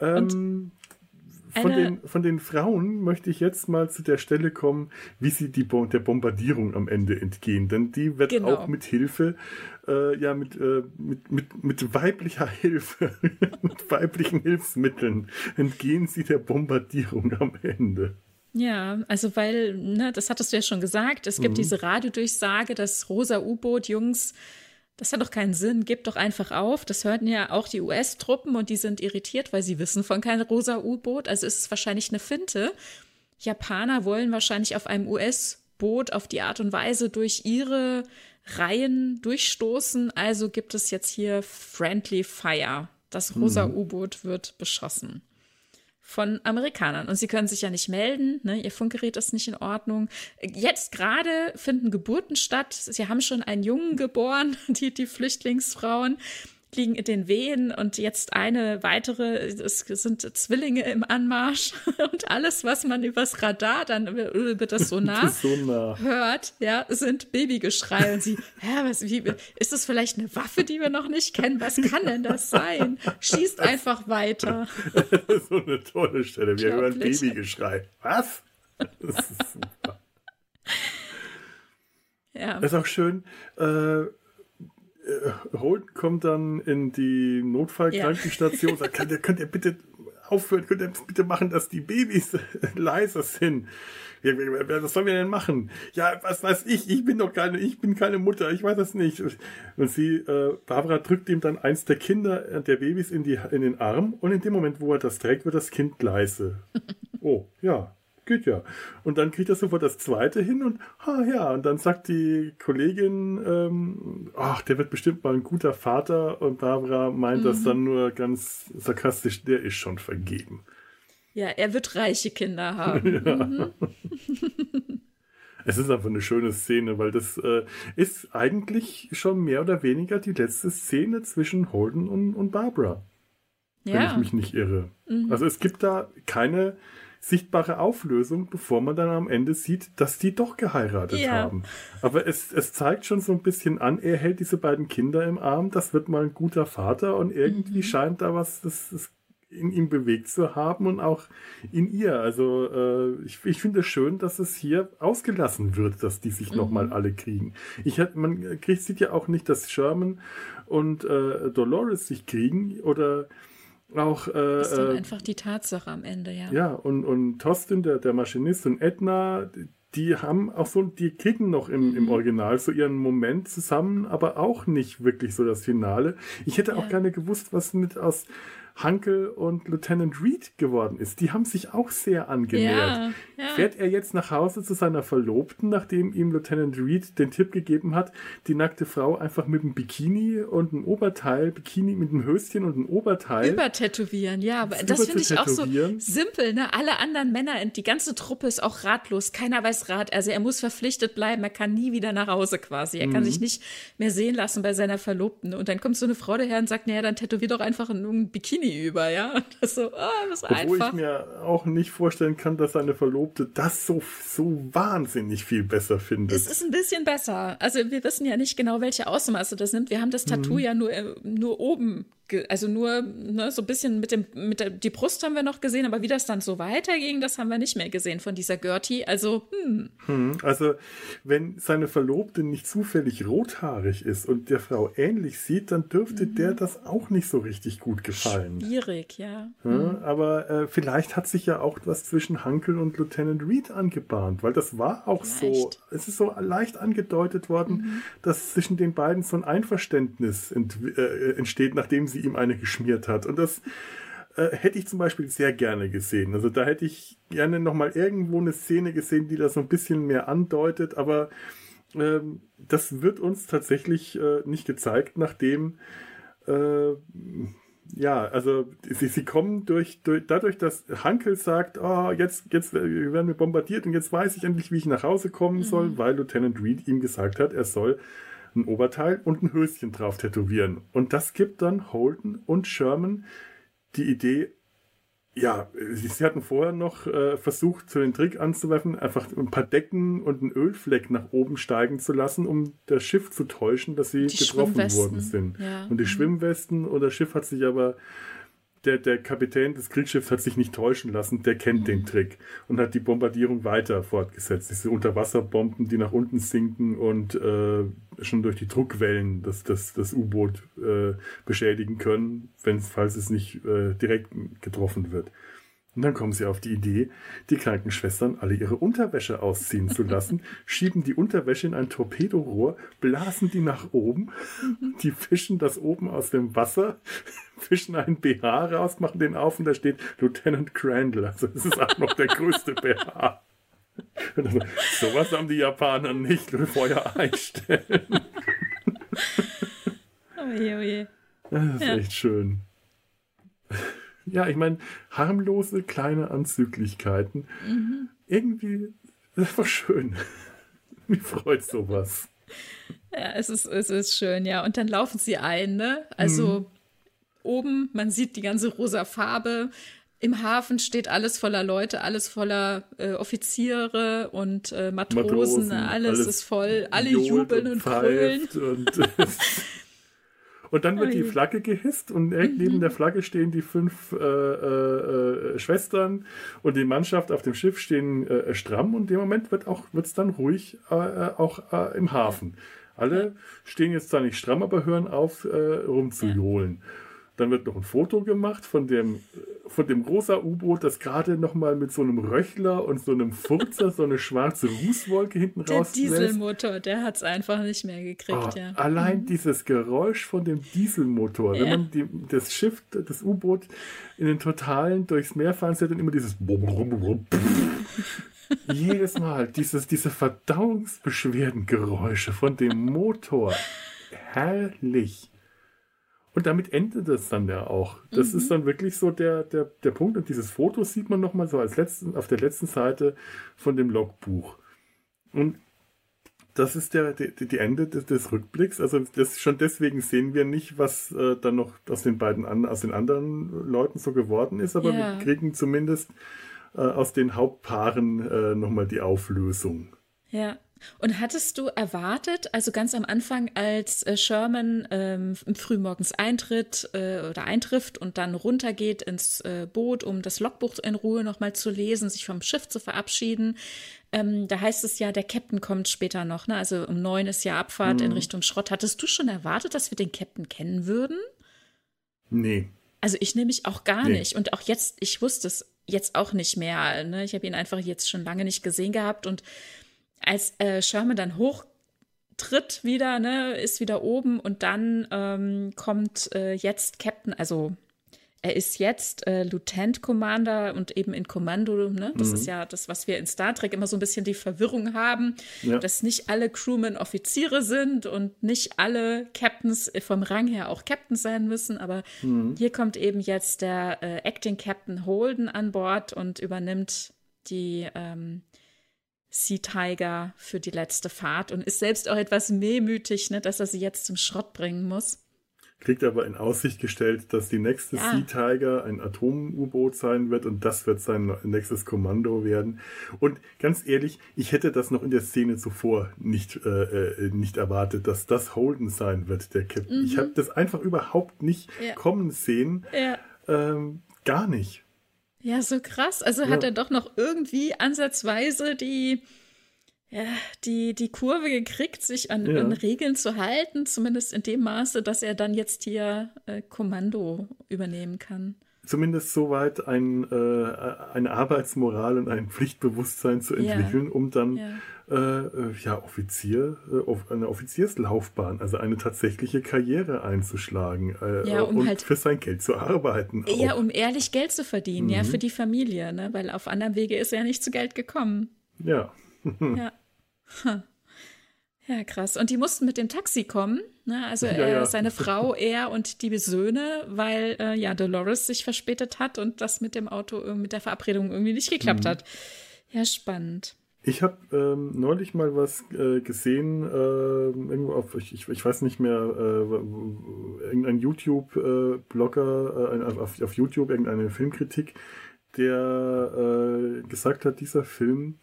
Ähm, von, den, von den Frauen möchte ich jetzt mal zu der Stelle kommen, wie sie die der Bombardierung am Ende entgehen. Denn die wird Genau. auch mit Hilfe, äh, ja, mit, äh, mit, mit, mit weiblicher Hilfe, mit weiblichen Hilfsmitteln entgehen sie der Bombardierung am Ende. Ja, also weil, ne, das hattest du ja schon gesagt, es gibt diese Radiodurchsage, das rosa U-Boot, Jungs, das hat doch keinen Sinn, gebt doch einfach auf. Das hörten ja auch die US-Truppen und die sind irritiert, weil sie wissen von kein rosa U-Boot. Also ist es wahrscheinlich eine Finte. Japaner wollen wahrscheinlich auf einem US-Boot auf die Art und Weise durch ihre Reihen durchstoßen. Also gibt es jetzt hier Friendly Fire. Das rosa U-Boot wird beschossen. Von Amerikanern. Und sie können sich ja nicht melden, ne? ihr Funkgerät ist nicht in Ordnung. Jetzt gerade finden Geburten statt. Sie haben schon einen Jungen geboren, die, die Flüchtlingsfrauen liegen in den Wehen und jetzt eine weitere, es sind Zwillinge im Anmarsch und alles, was man übers Radar dann über das Sonar, Sonar. hört, ja, sind Babygeschrei und sie, hä, was, wie, ist das vielleicht eine Waffe, die wir noch nicht kennen? Was kann denn das sein? Schießt einfach weiter. so eine tolle Stelle, wir hören Babygeschrei. Was? Das ist super. Ja. Das ist auch schön, äh, Holt kommt dann in die Notfallkrankenstation ja. sagt, könnt ihr, bitte aufhören, könnt ihr bitte machen, dass die Babys leiser sind. Ja, was sollen wir denn machen? Ja, was weiß ich, ich bin doch keine, ich bin keine Mutter, ich weiß das nicht. Und sie, äh, Barbara drückt ihm dann eins der Kinder, äh, der Babys in, die, in den Arm und in dem Moment, wo er das trägt, wird das Kind leise. Oh, ja, geht ja. Und dann kriegt er sofort das zweite hin und, ah ja, und dann sagt die Kollegin, ähm, ach, der wird bestimmt mal ein guter Vater und Barbara meint mhm. das dann nur ganz sarkastisch, der ist schon vergeben. Ja, er wird reiche Kinder haben. ja. mhm. Es ist einfach eine schöne Szene, weil das äh, ist eigentlich schon mehr oder weniger die letzte Szene zwischen Holden und, und Barbara. Ja. Wenn ich mich nicht irre. Mhm. Also es gibt da keine sichtbare Auflösung, bevor man dann am Ende sieht, dass die doch geheiratet ja. haben. Aber es, es zeigt schon so ein bisschen an, er hält diese beiden Kinder im Arm, das wird mal ein guter Vater und irgendwie mhm. scheint da was, das, das in ihm bewegt zu haben und auch in ihr. Also äh, ich, ich finde es schön, dass es hier ausgelassen wird, dass die sich mhm. nochmal alle kriegen. Ich hat, man kriegt, sieht ja auch nicht, dass Sherman und äh, Dolores sich kriegen oder auch äh, ist dann äh, einfach die Tatsache am Ende, ja. Ja, und, und Tostin, der, der Maschinist und Edna, die haben auch so, die kriegen noch im, mhm. im Original so ihren Moment zusammen, aber auch nicht wirklich so das Finale. Ich hätte ja. auch gerne gewusst, was mit aus Hankel und Lieutenant Reed geworden ist. Die haben sich auch sehr angenähert. Ja, ja. Fährt er jetzt nach Hause zu seiner Verlobten, nachdem ihm Lieutenant Reed den Tipp gegeben hat, die nackte Frau einfach mit einem Bikini und einem Oberteil, Bikini mit einem Höschen und einem Oberteil. Übertätowieren, ja, aber das finde ich auch so simpel, ne? Alle anderen Männer, die ganze Truppe ist auch ratlos. Keiner weiß Rat. Also er muss verpflichtet bleiben. Er kann nie wieder nach Hause quasi. Er mhm. kann sich nicht mehr sehen lassen bei seiner Verlobten. Und dann kommt so eine Frau daher und sagt, naja, dann tätowier doch einfach ein Bikini Bikini über, ja. Und das so, oh, das Obwohl einfach. ich mir auch nicht vorstellen kann, dass seine Verlobte das so, so wahnsinnig viel besser findet. Es ist ein bisschen besser. Also wir wissen ja nicht genau, welche Ausmaße das nimmt. Wir haben das Tattoo mhm. ja nur, äh, nur oben also nur ne, so ein bisschen mit dem, mit der, die Brust haben wir noch gesehen, aber wie das dann so weiterging, das haben wir nicht mehr gesehen von dieser Gertie. Also, hm. hm. Also, wenn seine Verlobte nicht zufällig rothaarig ist und der Frau ähnlich sieht, dann dürfte mhm. der das auch nicht so richtig gut gefallen. Schwierig, ja. ja mhm. Aber äh, vielleicht hat sich ja auch was zwischen Hankel und Lieutenant Reed angebahnt, weil das war auch vielleicht. so, es ist so leicht angedeutet worden, mhm. dass zwischen den beiden so ein Einverständnis ent, äh, entsteht, nachdem sie sie ihm eine geschmiert hat. Und das äh, hätte ich zum Beispiel sehr gerne gesehen. Also da hätte ich gerne nochmal irgendwo eine Szene gesehen, die das so ein bisschen mehr andeutet, aber äh, das wird uns tatsächlich äh, nicht gezeigt, nachdem äh, ja, also sie, sie kommen durch, durch dadurch, dass Hankel sagt, oh, jetzt, jetzt werden wir bombardiert und jetzt weiß ich endlich, wie ich nach Hause kommen soll, mhm. weil Lieutenant Reed ihm gesagt hat, er soll ein Oberteil und ein Höschen drauf tätowieren. Und das gibt dann Holden und Sherman die Idee, ja, sie hatten vorher noch äh, versucht, so den Trick anzuwerfen, einfach ein paar Decken und einen Ölfleck nach oben steigen zu lassen, um das Schiff zu täuschen, dass sie die getroffen worden sind. Ja. Und die mhm. Schwimmwesten und das Schiff hat sich aber der, der Kapitän des Kriegsschiffs hat sich nicht täuschen lassen, der kennt mhm. den Trick und hat die Bombardierung weiter fortgesetzt. Diese Unterwasserbomben, die nach unten sinken und äh, schon durch die Druckwellen das, das, das U-Boot äh, beschädigen können, wenn falls es nicht äh, direkt getroffen wird. Und dann kommen sie auf die Idee, die Krankenschwestern alle ihre Unterwäsche ausziehen zu lassen, schieben die Unterwäsche in ein Torpedorohr, blasen die nach oben, die fischen das oben aus dem Wasser, fischen einen BH raus, machen den auf und da steht Lieutenant Crandall. Also das ist auch noch der größte BH. Sowas haben die Japaner nicht, Feuer einstellen. Oh je, oh je. Das ist ja. echt schön. Ja, ich meine, harmlose kleine Anzüglichkeiten. Mhm. Irgendwie, das war schön. Mir freut sowas. Ja, es ist, es ist schön, ja. Und dann laufen sie ein, ne? Also mhm. oben, man sieht die ganze rosa Farbe. Im Hafen steht alles voller Leute, alles voller äh, Offiziere und äh, Matrosen, Matrosen alles, alles, ist voll, alle jubeln und, und krölen. Und, und dann wird die Flagge gehisst und mhm. neben der Flagge stehen die fünf äh, äh, äh, Schwestern und die Mannschaft auf dem Schiff stehen äh, stramm und im Moment wird auch wird's dann ruhig äh, äh, auch im Hafen. Alle stehen jetzt da nicht stramm, aber hören auf, rumzujohlen. Ja. Dann wird noch ein Foto gemacht von dem, von dem rosa U-Boot, das gerade noch mal mit so einem Röchler und so einem Furzer so eine schwarze Rußwolke hinten raus. Der Dieselmotor, der hat es einfach nicht mehr gekriegt, oh, ja. Allein mhm. dieses Geräusch von dem Dieselmotor, ja. wenn man die, das Schiff, das U-Boot in den Totalen durchs Meer fahren sieht, dann immer dieses Jedes Mal dieses, diese Verdauungsbeschwerdengeräusche von dem Motor. Herrlich. Und damit endet es dann ja auch. Das mhm. ist dann wirklich so der, der, der Punkt. Und dieses Foto sieht man nochmal so als letzten, auf der letzten Seite von dem Logbuch. Und das ist der, die, die Ende des, des, Rückblicks. Also das, schon deswegen sehen wir nicht, was äh, dann noch aus den beiden an, aus den anderen Leuten so geworden ist, aber ja. wir kriegen zumindest äh, aus den Hauptpaaren äh, nochmal die Auflösung. Ja. Und hattest du erwartet, also ganz am Anfang, als äh, Sherman ähm, frühmorgens eintritt äh, oder eintrifft und dann runtergeht ins äh, Boot, um das Logbuch in Ruhe nochmal zu lesen, sich vom Schiff zu verabschieden, ähm, da heißt es ja, der Captain kommt später noch, ne? Also um neun ist ja Abfahrt mhm. in Richtung Schrott. Hattest du schon erwartet, dass wir den Captain kennen würden? Nee. Also ich nehme mich auch gar nee. nicht. Und auch jetzt, ich wusste es jetzt auch nicht mehr. Ne? Ich habe ihn einfach jetzt schon lange nicht gesehen gehabt und als äh, Sherman dann hochtritt wieder, ne, ist wieder oben und dann ähm, kommt äh, jetzt Captain, also er ist jetzt äh, Lieutenant Commander und eben in Kommando. Ne? Das mhm. ist ja das, was wir in Star Trek immer so ein bisschen die Verwirrung haben, ja. dass nicht alle Crewmen Offiziere sind und nicht alle Captains vom Rang her auch Captains sein müssen. Aber mhm. hier kommt eben jetzt der äh, Acting Captain Holden an Bord und übernimmt die ähm, Sea Tiger für die letzte Fahrt und ist selbst auch etwas mehmütig, ne, dass er sie jetzt zum Schrott bringen muss. Kriegt aber in Aussicht gestellt, dass die nächste ja. Sea Tiger ein Atom-U-Boot sein wird und das wird sein nächstes Kommando werden. Und ganz ehrlich, ich hätte das noch in der Szene zuvor nicht, äh, äh nicht erwartet, dass das Holden sein wird, der Captain. Mhm. Ich habe das einfach überhaupt nicht ja. kommen sehen. Ja. Ähm, gar nicht. Ja, so krass. Also ja. hat er doch noch irgendwie ansatzweise die, ja, die, die Kurve gekriegt, sich an, ja. an, Regeln zu halten, zumindest in dem Maße, dass er dann jetzt hier äh, Kommando übernehmen kann zumindest soweit ein, äh, eine Arbeitsmoral und ein Pflichtbewusstsein zu entwickeln, um dann. Äh, äh ja Offizier, äh, eine Offizierslaufbahn, also eine tatsächliche Karriere einzuschlagen äh, ja, um und halt, für sein Geld zu arbeiten. Auch. Ja, um ehrlich Geld zu verdienen, mhm. ja, für die Familie, ne? weil auf anderem Wege ist er ja nicht zu Geld gekommen. Ja. ja. Ja, krass. Und die mussten mit dem Taxi kommen. Ne? Also ja, äh, ja. seine Frau, er und die Söhne, weil äh, ja Dolores sich verspätet hat und das mit dem Auto, äh, mit der Verabredung irgendwie nicht geklappt mhm. hat. Ja, spannend. Ich habe ähm, neulich mal was äh, gesehen, äh, irgendwo auf, ich, ich, weiß nicht mehr, äh, irgendein YouTube-Blogger, äh, auf, auf YouTube irgendeine Filmkritik, der gesagt hat, dieser Film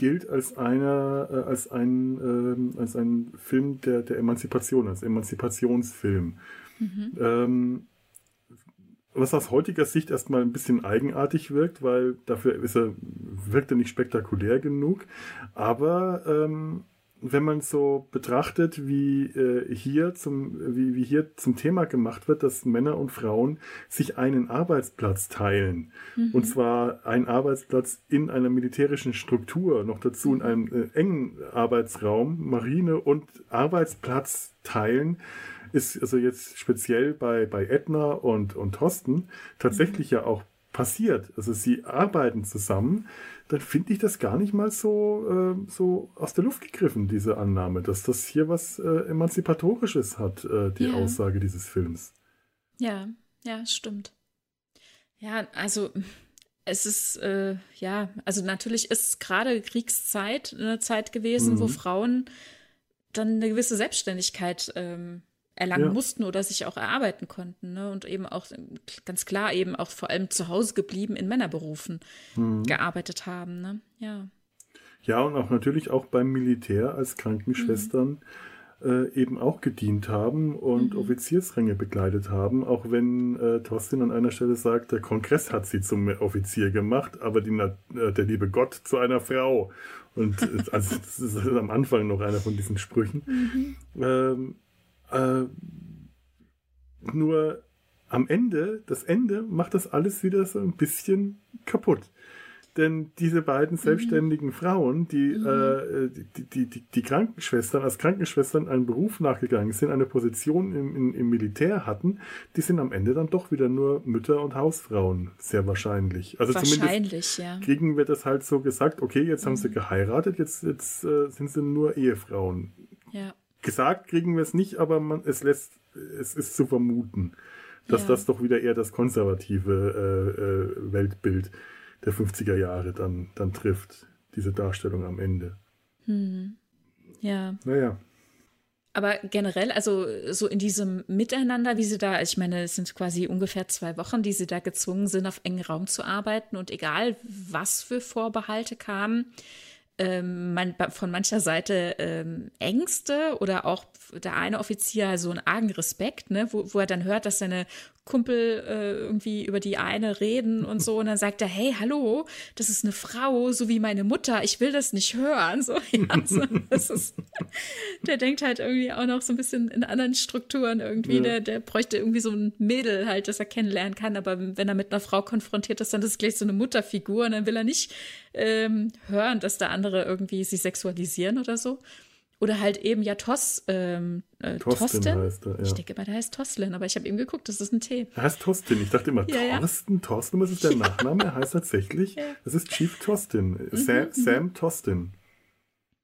gilt als einer, äh, als ein, äh, als ein Film der, der Emanzipation, als Emanzipationsfilm. Mhm. Ähm, was aus heutiger Sicht erstmal ein bisschen eigenartig wirkt, weil dafür ist er, wirkt er nicht spektakulär genug. Aber ähm, wenn man so betrachtet, wie äh, hier zum, wie, wie hier zum Thema gemacht wird, dass Männer und Frauen sich einen Arbeitsplatz teilen. Mhm. Und zwar einen Arbeitsplatz in einer militärischen Struktur, noch dazu in einem äh, engen Arbeitsraum, Marine und Arbeitsplatz teilen, ist also jetzt speziell bei, bei Edna und, und Thorsten tatsächlich mhm. ja auch passiert. Also sie arbeiten zusammen dann finde ich das gar nicht mal so, äh, so aus der Luft gegriffen, diese Annahme, dass das hier was äh, Emanzipatorisches hat, äh, die ja. Aussage dieses Films. Ja, ja, stimmt. Ja, also es ist, äh, ja, also natürlich ist gerade Kriegszeit eine Zeit gewesen, mhm. wo Frauen dann eine gewisse Selbstständigkeit ähm, erlangen ja. mussten oder sich auch erarbeiten konnten. Ne? Und eben auch ganz klar eben auch vor allem zu Hause geblieben in Männerberufen mhm. gearbeitet haben. Ne? Ja. Ja, und auch natürlich auch beim Militär als Krankenschwestern. Mhm äh, eben auch gedient haben und mhm. Offiziersränge begleitet haben, auch wenn äh, Thorsten an einer Stelle sagt, der Kongress hat sie zum Offizier gemacht, aber die, äh, der liebe Gott zu einer Frau. Und äh, also das ist am Anfang noch einer von diesen Sprüchen. Mhm. Ähm, äh, nur am Ende, das Ende macht das alles wieder so ein bisschen kaputt denn diese beiden mhm. selbstständigen mhm. Frauen, die, mhm. äh, die, die, die, die, Krankenschwestern, als Krankenschwestern einen Beruf nachgegangen sind, eine Position im, im, im, Militär hatten, die sind am Ende dann doch wieder nur Mütter und Hausfrauen, sehr wahrscheinlich. Also wahrscheinlich, ja. kriegen wir das halt so gesagt, okay, jetzt mhm. haben sie mhm. geheiratet, jetzt, jetzt äh, sind sie nur Ehefrauen. Ja. Gesagt kriegen wir es nicht, aber man, es lässt, es ist zu vermuten, dass ja. das doch wieder eher das konservative äh, äh, Weltbild der 50er Jahre dann, dann trifft, diese Darstellung am Ende. Hm. Ja. Naja. Aber generell, also so in diesem Miteinander, wie sie da, ich meine, es sind quasi ungefähr zwei Wochen, die sie da gezwungen sind, auf engen Raum zu arbeiten und egal, was für Vorbehalte kamen, ähm, man, von mancher Seite ähm, Ängste oder auch der eine Offizier so einen argen Respekt, ne, wo, wo er dann hört, dass seine Kumpel äh, irgendwie über die eine reden und so und dann sagt er, hey, hallo, das ist eine Frau, so wie meine Mutter, ich will das nicht hören. So, ja, so, das ist, der denkt halt irgendwie auch noch so ein bisschen in anderen Strukturen irgendwie, ja. der, der bräuchte irgendwie so ein Mädel halt, das er kennenlernen kann, aber wenn er mit einer Frau konfrontiert ist, dann ist es gleich so eine Mutterfigur und dann will er nicht ähm, hören, dass da andere irgendwie sie sexualisieren oder so. Oder halt eben ja Tos, ähm, äh, Tostin heißt er, ja. Ich denke immer, der heißt Toslin, aber ich habe eben geguckt, das ist ein T. Er heißt Tostin. Ich dachte immer, ja, Thorsten, ja. Thorsten, was ist der Nachname? Er heißt tatsächlich, ja. das ist Chief Tostin, mhm, Sam, mhm. Sam Tostin.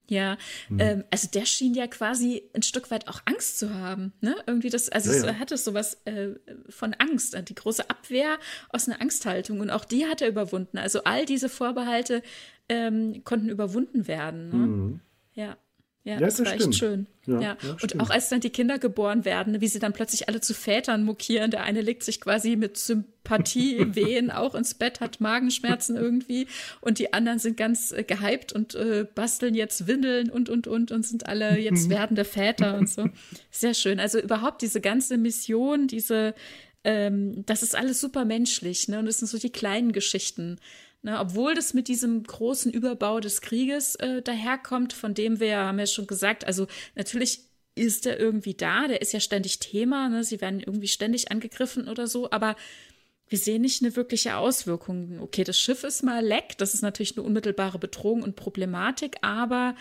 Ja, mhm. ähm, also der schien ja quasi ein Stück weit auch Angst zu haben. Ne? Irgendwie das, also ja, ja. es hatte sowas äh, von Angst, die große Abwehr aus einer Angsthaltung und auch die hat er überwunden. Also all diese Vorbehalte ähm, konnten überwunden werden. Ne? Mhm. Ja. Ja, das, das war stimmt. echt schön. Ja, ja. und auch als dann die Kinder geboren werden, wie sie dann plötzlich alle zu Vätern mokieren. Der eine legt sich quasi mit Sympathie wehen auch ins Bett, hat Magenschmerzen irgendwie. Und die anderen sind ganz äh, gehypt und äh, basteln jetzt Windeln und, und, und und sind alle jetzt werdende Väter und so. Sehr schön. Also überhaupt diese ganze Mission, diese, ähm, das ist alles super menschlich. Ne? Und das sind so die kleinen Geschichten. Ne, obwohl das mit diesem großen Überbau des Krieges äh, daherkommt, von dem wir, haben ja schon gesagt, also natürlich ist er irgendwie da, der ist ja ständig Thema, ne? sie werden irgendwie ständig angegriffen oder so, aber wir sehen nicht eine wirkliche Auswirkung. Okay, das Schiff ist mal leck, das ist natürlich eine unmittelbare Bedrohung und Problematik, aber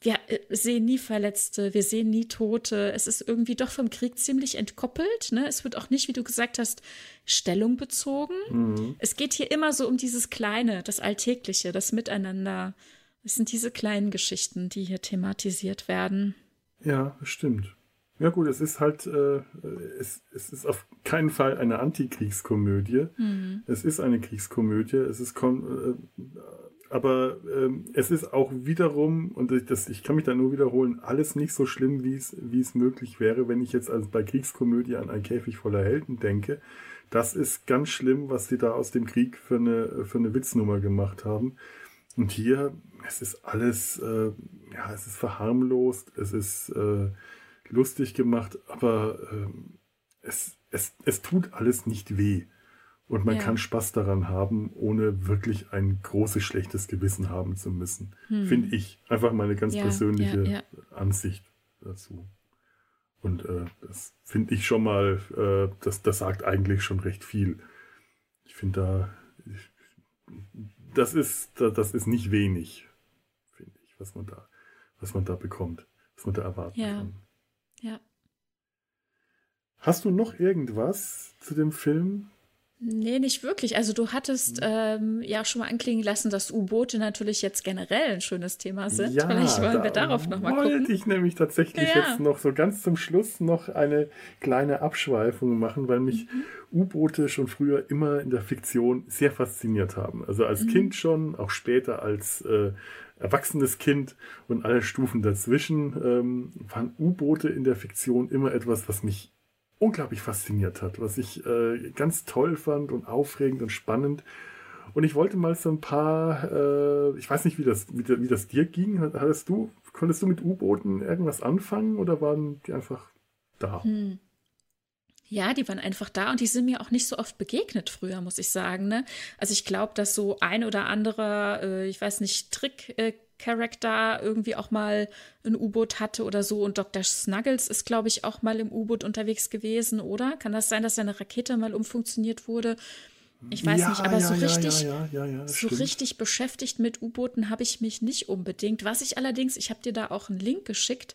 wir äh, sehen nie Verletzte, wir sehen nie Tote. Es ist irgendwie doch vom Krieg ziemlich entkoppelt. Ne? Es wird auch nicht, wie du gesagt hast, Stellung bezogen. Mhm. Es geht hier immer so um dieses Kleine, das Alltägliche, das Miteinander. Es sind diese kleinen Geschichten, die hier thematisiert werden. Ja, stimmt. Ja gut, es ist halt, äh, es, es ist auf keinen Fall eine Antikriegskomödie. Mhm. Es ist eine Kriegskomödie. Es ist äh, aber ähm, es ist auch wiederum, und das, ich kann mich da nur wiederholen, alles nicht so schlimm, wie es, wie es möglich wäre, wenn ich jetzt also bei Kriegskomödie an ein Käfig voller Helden denke. Das ist ganz schlimm, was die da aus dem Krieg für eine, für eine Witznummer gemacht haben. Und hier, es ist alles, äh, ja, es ist verharmlost, es ist äh, lustig gemacht, aber äh, es, es, es tut alles nicht weh. Und man ja. kann Spaß daran haben, ohne wirklich ein großes schlechtes Gewissen haben zu müssen. Hm. Finde ich. Einfach meine ganz ja, persönliche ja, Ansicht dazu. Und äh, das finde ich schon mal, äh, das, das sagt eigentlich schon recht viel. Ich finde da, ich, das ist, das ist nicht wenig, finde ich, was man da, was man da bekommt, was man da erwarten kann. Ja. Hast du noch irgendwas zu dem Film, Nee, nicht wirklich. Also du hattest ähm, ja auch schon mal anklingen lassen, dass U-Boote natürlich jetzt generell ein schönes Thema sind. Ja, Vielleicht wollen da wir darauf nochmal gucken. wollte ich nämlich tatsächlich Ja. jetzt noch so ganz zum Schluss noch eine kleine Abschweifung machen, weil mich Mhm. U-Boote schon früher immer in der Fiktion sehr fasziniert haben. Also als Mhm. Kind schon, auch später als äh, erwachsenes Kind und alle Stufen dazwischen ähm, waren U-Boote in der Fiktion immer etwas, was mich unglaublich fasziniert hat, was ich äh, ganz toll fand und aufregend und spannend. Und ich wollte mal so ein paar, äh, ich weiß nicht, wie das, wie, wie das dir ging. Hattest du, konntest du mit U-Booten irgendwas anfangen oder waren die einfach da? Hm. Ja, die waren einfach da und die sind mir auch nicht so oft begegnet früher, muss ich sagen. Ne? Also ich glaube, dass so ein oder anderer, äh, ich weiß nicht, Trick-Charakter irgendwie auch mal ein U-Boot hatte oder so. Und Dr. Snuggles ist, glaube ich, auch mal im U-Boot unterwegs gewesen, oder? Kann das sein, dass seine Rakete mal umfunktioniert wurde? Ich weiß Ja, nicht, aber ja, so richtig, ja, so stimmt. richtig beschäftigt mit U-Booten habe ich mich nicht unbedingt. Was ich allerdings, ich habe dir da auch einen Link geschickt,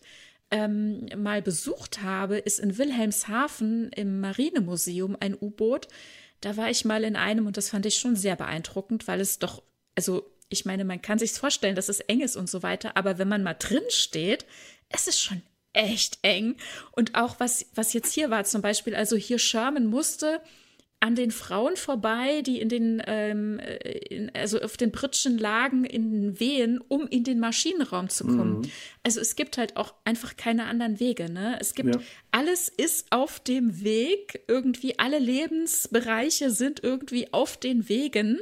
ähm, mal besucht habe, ist in Wilhelmshaven im Marinemuseum ein U-Boot. Da war ich mal in einem und das fand ich schon sehr beeindruckend, weil es doch, also ich meine, man kann sich vorstellen, dass es eng ist und so weiter, aber wenn man mal drin steht, es ist schon echt eng. Und auch was, was jetzt hier war zum Beispiel, also hier Sherman musste an den Frauen vorbei, die in den, ähm, in, also auf den Pritschen lagen, in den Wehen, um in den Maschinenraum zu kommen. Mhm. Also es gibt halt auch einfach keine anderen Wege. Ne? Es gibt, Ja. alles ist auf dem Weg, irgendwie alle Lebensbereiche sind irgendwie auf den Wegen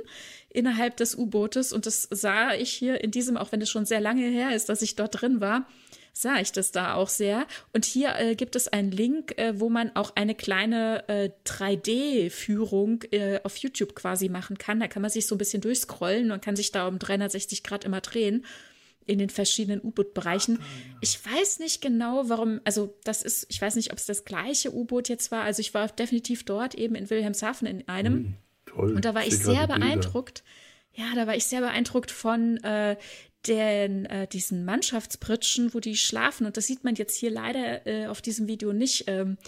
innerhalb des U-Bootes. Und das sah ich hier in diesem, auch wenn es schon sehr lange her ist, dass ich dort drin war, sah ich das da auch sehr. Und hier äh, gibt es einen Link, äh, wo man auch eine kleine äh, 3D-Führung äh, auf YouTube quasi machen kann. Da kann man sich so ein bisschen durchscrollen und kann sich da um 360 Grad immer drehen in den verschiedenen U-Boot-Bereichen. Ich weiß nicht genau, warum, also das ist, ich weiß nicht, ob es das gleiche U-Boot jetzt war. Also ich war definitiv dort eben in Wilhelmshaven in einem. Hm, toll. Und da war ich sehr gerade Bilder. beeindruckt. Ja, da war ich sehr beeindruckt von äh, den, äh, diesen Mannschaftspritschen, wo die schlafen. Und das sieht man jetzt hier leider äh, auf diesem Video nicht. Ähm,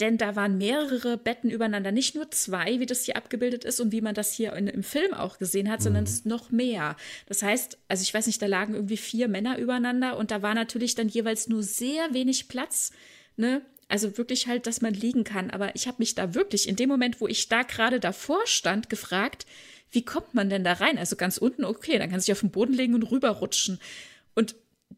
denn da waren mehrere Betten übereinander, nicht nur zwei, wie das hier abgebildet ist und wie man das hier in, im Film auch gesehen hat, sondern es ist noch mehr. Das heißt, also ich weiß nicht, da lagen irgendwie vier Männer übereinander und da war natürlich dann jeweils nur sehr wenig Platz, ne? Also wirklich halt, dass man liegen kann. Aber ich habe mich da wirklich in dem Moment, wo ich da gerade davor stand, gefragt, wie kommt man denn da rein? Also ganz unten, okay, dann kannst du dich auf den Boden legen und rüberrutschen. Und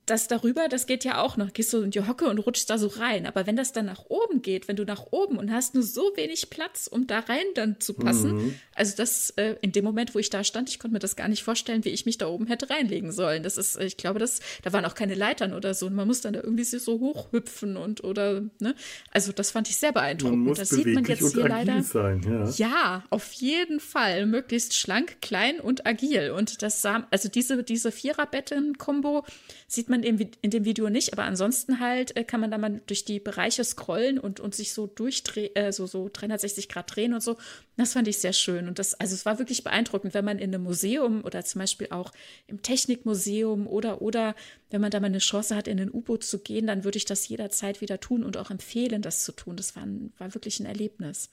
das darüber, das geht ja auch noch. Gehst du in die Hocke und rutschst da so rein. Aber wenn das dann nach oben geht, wenn du nach oben und hast nur so wenig Platz, um da rein dann zu passen, Mhm. also das äh, in dem Moment, wo ich da stand, ich konnte mir das gar nicht vorstellen, wie ich mich da oben hätte reinlegen sollen. Das ist, ich glaube, das, da waren auch keine Leitern oder so. Und man muss dann da irgendwie so hochhüpfen und oder, ne? Also das fand ich sehr Man beeindruckend. muss das sieht man jetzt hier leider. sein, ja. Ja, auf jeden Fall. Möglichst schlank, klein und agil. Und das sah, also diese, diese Viererbetten-Kombo sieht man in, in dem Video nicht, aber ansonsten halt äh, kann man da mal durch die Bereiche scrollen und, und sich so durchdrehen, äh, so, so 360 Grad drehen und so. Das fand ich sehr schön. Und das, also es war wirklich beeindruckend, wenn man in einem Museum oder zum Beispiel auch im Technikmuseum oder, oder wenn man da mal eine Chance hat, in ein U-Boot zu gehen, dann würde ich das jederzeit wieder tun und auch empfehlen, das zu tun. Das war, ein, war wirklich ein Erlebnis.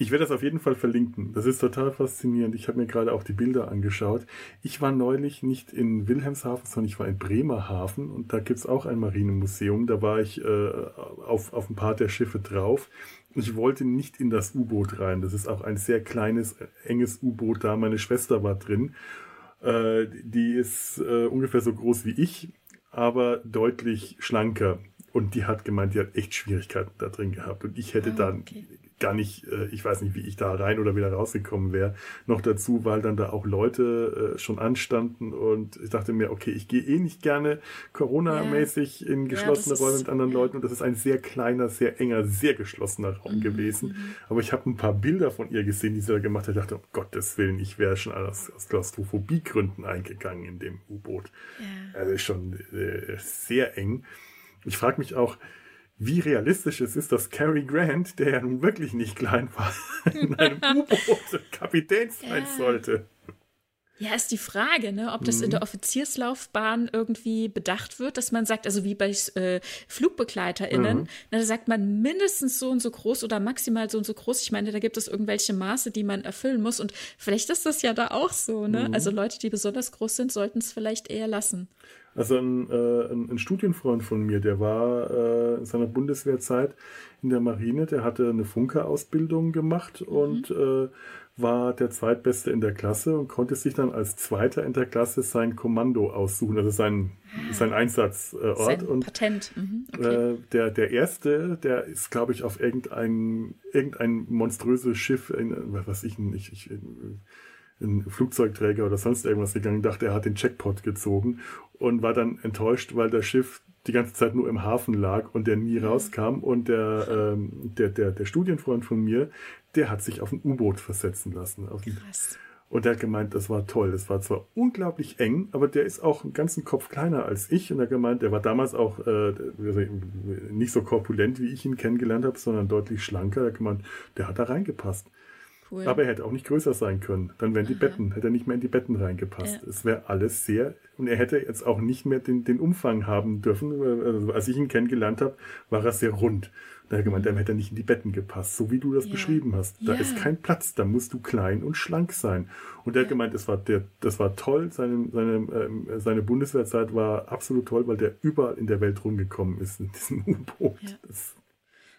Ich werde das auf jeden Fall verlinken. Das ist total faszinierend. Ich habe mir gerade auch die Bilder angeschaut. Ich war neulich nicht in Wilhelmshaven, sondern ich war in Bremerhaven und da gibt es auch ein Marinemuseum. Da war ich äh, auf, auf ein paar der Schiffe drauf. Ich wollte nicht in das U-Boot rein. Das ist auch ein sehr kleines, enges U-Boot da. Meine Schwester war drin. Äh, die ist äh, ungefähr so groß wie ich, aber deutlich schlanker. Und die hat gemeint, die hat echt Schwierigkeiten da drin gehabt. Und ich hätte Ah, dann okay. Gar nicht, äh, ich weiß nicht, wie ich da rein oder wieder rausgekommen wäre. Noch dazu, weil dann da auch Leute äh, schon anstanden und ich dachte mir, okay, ich gehe eh nicht gerne Corona-mäßig in Ja, geschlossene das ist- Räume mit anderen ja. Leuten und das ist ein sehr kleiner, sehr enger, sehr geschlossener Raum Mhm, gewesen. Aber ich habe ein paar Bilder von ihr gesehen, die sie da gemacht hat. Ich dachte, um Gottes Willen, ich wäre schon aus, aus Klaustrophobiegründen eingegangen in dem U-Boot. Ja. Also ist schon äh, sehr eng. Ich frage mich auch, wie realistisch es ist, dass Cary Grant, der ja nun wirklich nicht klein war, in einem U-Boot Kapitän sein Ja. sollte. Ja, ist die Frage, ne, ob das mhm. in der Offizierslaufbahn irgendwie bedacht wird, dass man sagt, also wie bei äh, FlugbegleiterInnen, mhm. na, da sagt man mindestens so und so groß oder maximal so und so groß. Ich meine, da gibt es irgendwelche Maße, die man erfüllen muss. Und vielleicht ist das ja da auch so, ne? Mhm. Also Leute, die besonders groß sind, sollten es vielleicht eher lassen. Also ein, äh, ein, ein, Studienfreund von mir, der war äh, in seiner Bundeswehrzeit in der Marine, der hatte eine Funkerausbildung gemacht mhm. und äh, war der zweitbeste in der Klasse und konnte sich dann als Zweiter in der Klasse sein Kommando aussuchen, also sein, sein Einsatzort. Sein und Patent. Mhm, okay. äh, der, der Erste, der ist, glaube ich, auf irgendein, irgendein monströses Schiff, in, was weiß ich, ich, ich ein Flugzeugträger oder sonst irgendwas gegangen, dachte, er hat den Checkpot gezogen und war dann enttäuscht, weil das Schiff die ganze Zeit nur im Hafen lag und der nie rauskam. Und der, ähm, der, der, der Studienfreund von mir, der hat sich auf ein U-Boot versetzen lassen. Krass. Und der hat gemeint, das war toll. Das war zwar unglaublich eng, aber der ist auch einen ganzen Kopf kleiner als ich. Und er hat gemeint, der war damals auch äh, nicht so korpulent, wie ich ihn kennengelernt habe, sondern deutlich schlanker. Er hat gemeint, der hat da reingepasst. Cool. Aber er hätte auch nicht größer sein können. Dann wären die Aha. Betten, hätte er nicht mehr in die Betten reingepasst. Ja. Es wäre alles sehr, und er hätte jetzt auch nicht mehr den, den Umfang haben dürfen. Also, als ich ihn kennengelernt habe, war er sehr rund. Da hat er gemeint, dann hätte er nicht in die Betten gepasst, so wie du das ja. beschrieben hast. Da ja. ist kein Platz, da musst du klein und schlank sein. Und er hat gemeint, das war, der, das war toll, seine, seine, äh, seine Bundeswehrzeit war absolut toll, weil der überall in der Welt rumgekommen ist in diesem U-Boot. Das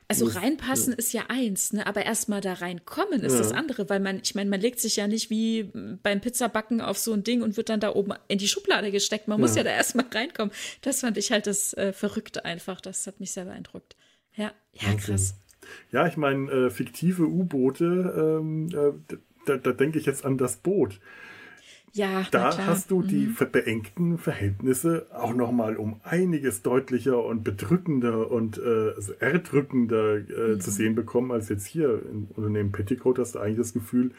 also reinpassen ist ja eins, ne? aber erstmal da reinkommen ist ja. das andere, weil man, ich meine, man legt sich ja nicht wie beim Pizzabacken auf so ein Ding und wird dann da oben in die Schublade gesteckt. Man ja. muss ja da erstmal reinkommen. Das fand ich halt das äh, Verrückte einfach. Das hat mich sehr beeindruckt. Ja, ja, krass. Ja, ich meine, äh, fiktive U-Boote, ähm, äh, da, da denke ich jetzt an das Boot. Ja, da hast du die mhm. beengten Verhältnisse auch nochmal um einiges deutlicher und bedrückender und äh, also erdrückender äh, mhm. zu sehen bekommen, als jetzt hier im Unternehmen Petticoat hast du eigentlich das Gefühl,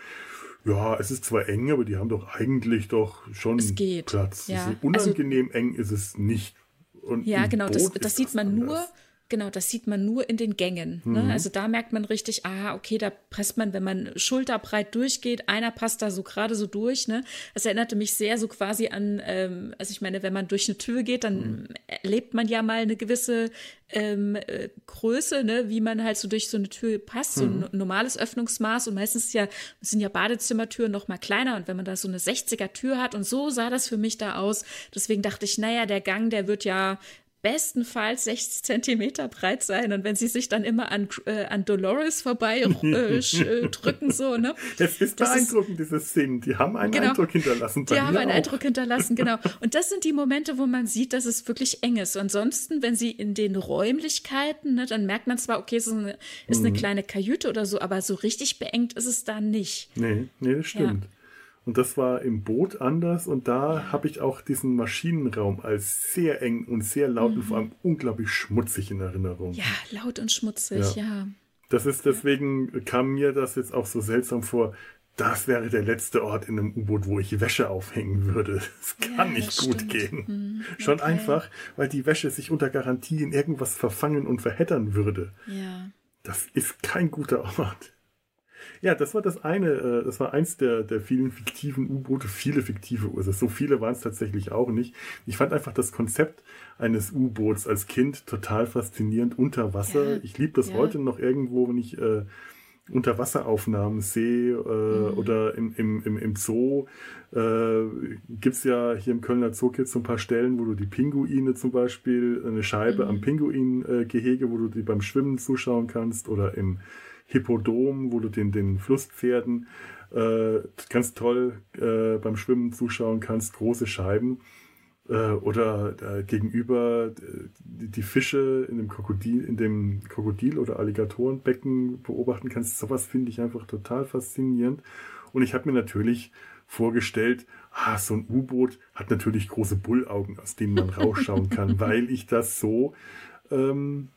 ja, es ist zwar eng, aber die haben doch eigentlich doch schon Platz. Ja. unangenehm also, eng ist es nicht. Und ja, genau, das, das sieht man anders. nur Genau, das sieht man nur in den Gängen. Ne? Mhm. Also da merkt man richtig, ah, okay, da presst man, wenn man schulterbreit durchgeht, einer passt da so gerade so durch. Ne? Das erinnerte mich sehr so quasi an, ähm, also ich meine, wenn man durch eine Tür geht, dann mhm. erlebt man ja mal eine gewisse ähm, äh, Größe, ne? wie man halt so durch so eine Tür passt, so ein mhm. normales Öffnungsmaß. Und meistens ja, sind ja Badezimmertüren noch mal kleiner. Und wenn man da so eine 60er Tür hat und so sah das für mich da aus. Deswegen dachte ich, naja, der Gang, der wird ja bestenfalls 60 Zentimeter breit sein. Und wenn sie sich dann immer an, äh, an Dolores vorbei äh, äh, drücken, so, ne? Es ist beeindruckend, ist, diese Szenen. Die haben einen genau, Eindruck hinterlassen. die haben einen auch. Eindruck hinterlassen, genau. Und das sind die Momente, wo man sieht, dass es wirklich eng ist. Ansonsten, wenn sie in den Räumlichkeiten, ne, dann merkt man zwar, okay, es ist eine, ist eine mhm. kleine Kajüte oder so, aber so richtig beengt ist es da nicht. Nee, nee, das stimmt. Ja. Und das war im Boot anders. Und da habe ich auch diesen Maschinenraum als sehr eng und sehr laut mhm. und vor allem unglaublich schmutzig in Erinnerung. Ja, laut und schmutzig, ja. ja. Das ist deswegen kam mir das jetzt auch so seltsam vor. Das wäre der letzte Ort in einem U-Boot, wo ich Wäsche aufhängen würde. Das kann ja, nicht gut stimmt. gehen. Mhm, okay. Schon einfach, weil die Wäsche sich unter Garantie in irgendwas verfangen und verheddern würde. Ja. Das ist kein guter Ort. Ja, das war das eine, äh, das war eins der, der vielen fiktiven U-Boote, viele fiktive, also so viele waren es tatsächlich auch nicht. Ich fand einfach das Konzept eines U-Boots als Kind total faszinierend unter Wasser. Ja, ich liebe das ja. heute noch irgendwo, wenn ich äh, Unterwasseraufnahmen sehe äh, mhm. oder im, im, im, im Zoo. Äh, Gibt es ja hier im Kölner Zoo jetzt so ein paar Stellen, wo du die Pinguine zum Beispiel, eine Scheibe mhm. am Pinguingehege, wo du die beim Schwimmen zuschauen kannst oder im Hippodrom, wo du den, den Flusspferden äh, ganz toll äh, beim Schwimmen zuschauen kannst, große Scheiben. Äh, oder äh, gegenüber äh, die, die, Fische in dem Krokodil, in dem Krokodil- oder Alligatorenbecken beobachten kannst. Sowas finde ich einfach total faszinierend. Und ich habe mir natürlich vorgestellt, ah, so ein U-Boot hat natürlich große Bullaugen, aus denen man rausschauen kann, weil ich das so ähm,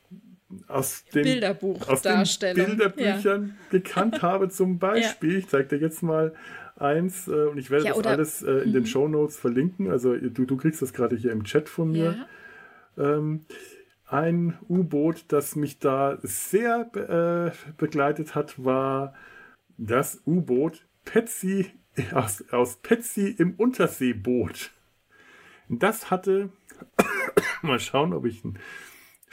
aus den, Bilderbuch aus den Bilderbüchern ja. gekannt habe. Zum Beispiel, ja. ich zeige dir jetzt mal eins äh, und ich werde ja, das alles äh, in mhm. den Show Notes verlinken. Also du, du kriegst das gerade hier im Chat von mir. Ähm, ein U-Boot, das mich da sehr äh, begleitet hat, war das U-Boot Patsy aus, aus Petsy im Unterseeboot. Das hatte, mal schauen, ob ich ein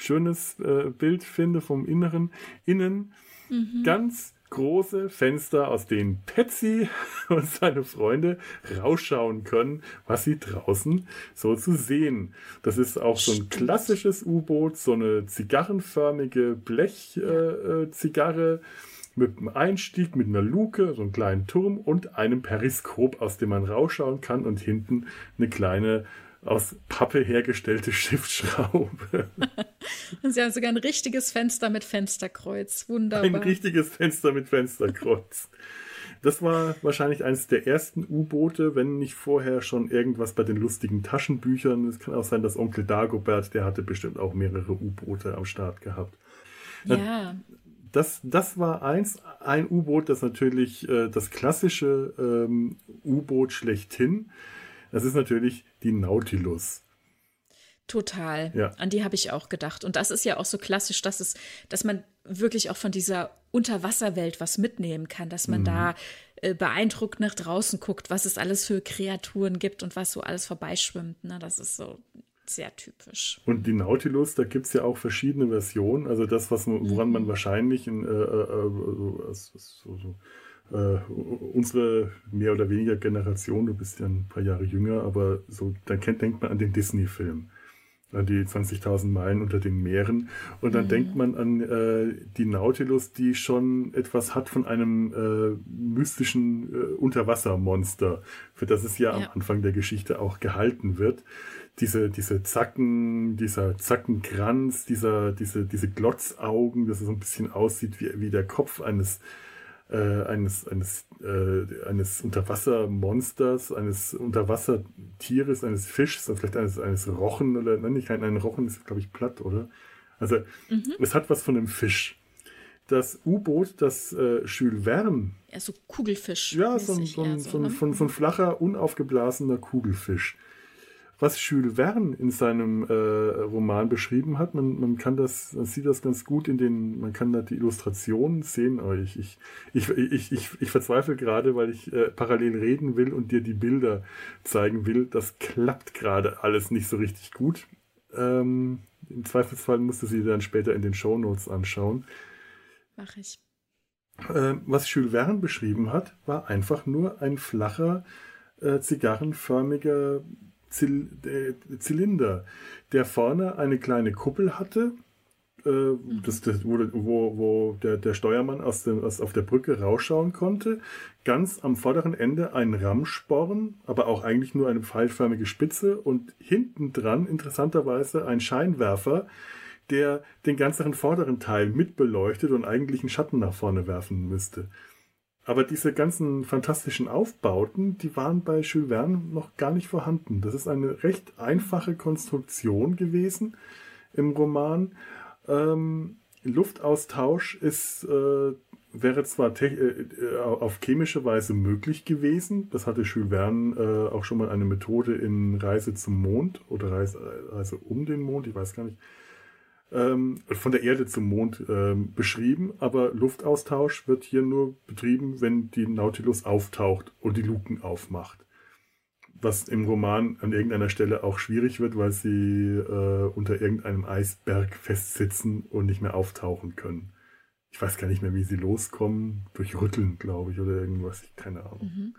schönes äh, Bild finde vom Inneren, innen mhm. ganz große Fenster, aus denen Patsy und seine Freunde rausschauen können, was sie draußen so zu sehen. Das ist auch so ein klassisches U-Boot, so eine zigarrenförmige Blechzigarre. Äh, äh mit einem Einstieg, mit einer Luke, so einem kleinen Turm und einem Periskop, aus dem man rausschauen kann und hinten eine kleine aus Pappe hergestellte Schiffsschraube. Und sie haben sogar ein richtiges Fenster mit Fensterkreuz. Wunderbar. Ein richtiges Fenster mit Fensterkreuz. Das war wahrscheinlich eines der ersten U-Boote, wenn nicht vorher schon irgendwas bei den lustigen Taschenbüchern. Es kann auch sein, dass Onkel Dagobert, der hatte bestimmt auch mehrere U-Boote am Start gehabt. Ja. Das, das war eins, ein U-Boot, das natürlich äh, das klassische ähm, U-Boot schlechthin. Das ist natürlich die Nautilus. Total. Ja. An die habe ich auch gedacht. Und das ist ja auch so klassisch, dass es, dass man wirklich auch von dieser Unterwasserwelt was mitnehmen kann, dass man mhm. da äh, beeindruckt nach draußen guckt, was es alles für Kreaturen gibt und was so alles vorbeischwimmt. Ne? Das ist so sehr typisch. Und die Nautilus, da gibt es ja auch verschiedene Versionen. Also das, was woran mhm. man wahrscheinlich in, äh, äh, äh so, so, so äh, unsere mehr oder weniger Generation, du bist ja ein paar Jahre jünger, aber so, dann kennt, denkt man an den Disney-Film. An die 20.000 Meilen unter den Meeren. Und dann mhm. denkt man an äh, die Nautilus, die schon etwas hat von einem äh, mystischen äh, Unterwassermonster, für das es ja, ja, am Anfang der Geschichte auch gehalten wird. Diese, diese Zacken, dieser Zackenkranz, dieser, diese, diese Glotzaugen, das so ein bisschen aussieht wie, wie der Kopf eines äh, eines, eines, äh, eines Unterwassermonsters, eines Unterwassertieres, eines Fischs, vielleicht eines, eines Rochen oder nein, nicht ein, ein Rochen ist, glaube ich, platt, oder? Also mhm. es hat was von einem Fisch. Das U-Boot, das äh, Jules Verne. Ja, so Kugelfisch. Ja, so, so, so, so, ne? so, so ein flacher, unaufgeblasener Kugelfisch was Jules Verne in seinem äh, Roman beschrieben hat. Man, man kann das, man sieht das ganz gut in den, man kann da die Illustrationen sehen, aber ich, ich, ich, ich, ich, ich verzweifle gerade, weil ich äh, parallel reden will und dir die Bilder zeigen will. Das klappt gerade alles nicht so richtig gut. Ähm, Im Zweifelsfall musst du sie dann später in den Show Notes anschauen. Mach ich. Äh, was Jules Verne beschrieben hat, war einfach nur ein flacher, äh, zigarrenförmiger Zylinder, der vorne eine kleine Kuppel hatte, äh, das, das, wo, wo, wo der, der Steuermann aus, dem, aus auf der Brücke rausschauen konnte. Ganz am vorderen Ende ein Rammsporn, aber auch eigentlich nur eine pfeilförmige Spitze und hinten dran interessanterweise ein Scheinwerfer, der den ganzen vorderen Teil mitbeleuchtet und eigentlich einen Schatten nach vorne werfen müsste. Aber diese ganzen fantastischen Aufbauten, die waren bei Jules Verne noch gar nicht vorhanden. Das ist eine recht einfache Konstruktion gewesen im Roman. Ähm, Luftaustausch ist, äh, wäre zwar äh, auf chemische Weise möglich gewesen. Das hatte Jules Verne äh, auch schon mal eine Methode in Reise zum Mond oder Reise, Reise um den Mond, ich weiß gar nicht ähm, von der Erde zum Mond ähm, beschrieben, aber Luftaustausch wird hier nur betrieben, wenn die Nautilus auftaucht und die Luken aufmacht. Was im Roman an irgendeiner Stelle auch schwierig wird, weil sie äh, unter irgendeinem Eisberg festsitzen und nicht mehr auftauchen können. Ich weiß gar nicht mehr, wie sie loskommen. Durch Rütteln, glaube ich, oder irgendwas. Keine Ahnung. Mhm.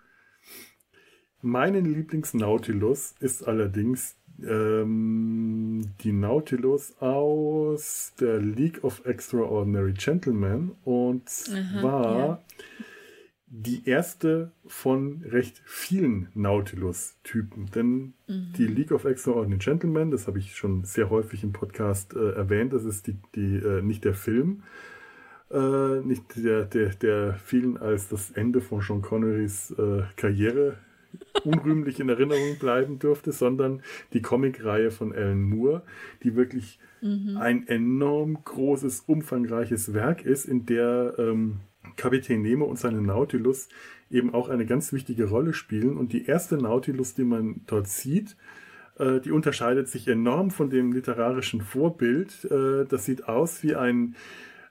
Mein Lieblings-Nautilus ist allerdings ähm, die Nautilus aus der League of Extraordinary Gentlemen und zwar ja. die erste von recht vielen Nautilus-Typen. Denn mhm. die League of Extraordinary Gentlemen, das habe ich schon sehr häufig im Podcast äh, erwähnt, das ist die, die äh, nicht der Film, äh, nicht der, der, der vielen als das Ende von Sean Connerys äh, Karriere unrühmlich in Erinnerung bleiben dürfte, sondern die Comicreihe von Alan Moore, die wirklich mhm. ein enorm großes, umfangreiches Werk ist, in der ähm, Kapitän Nemo und seine Nautilus eben auch eine ganz wichtige Rolle spielen. Und die erste Nautilus, die man dort sieht, äh, die unterscheidet sich enorm von dem literarischen Vorbild. Äh, das sieht aus wie ein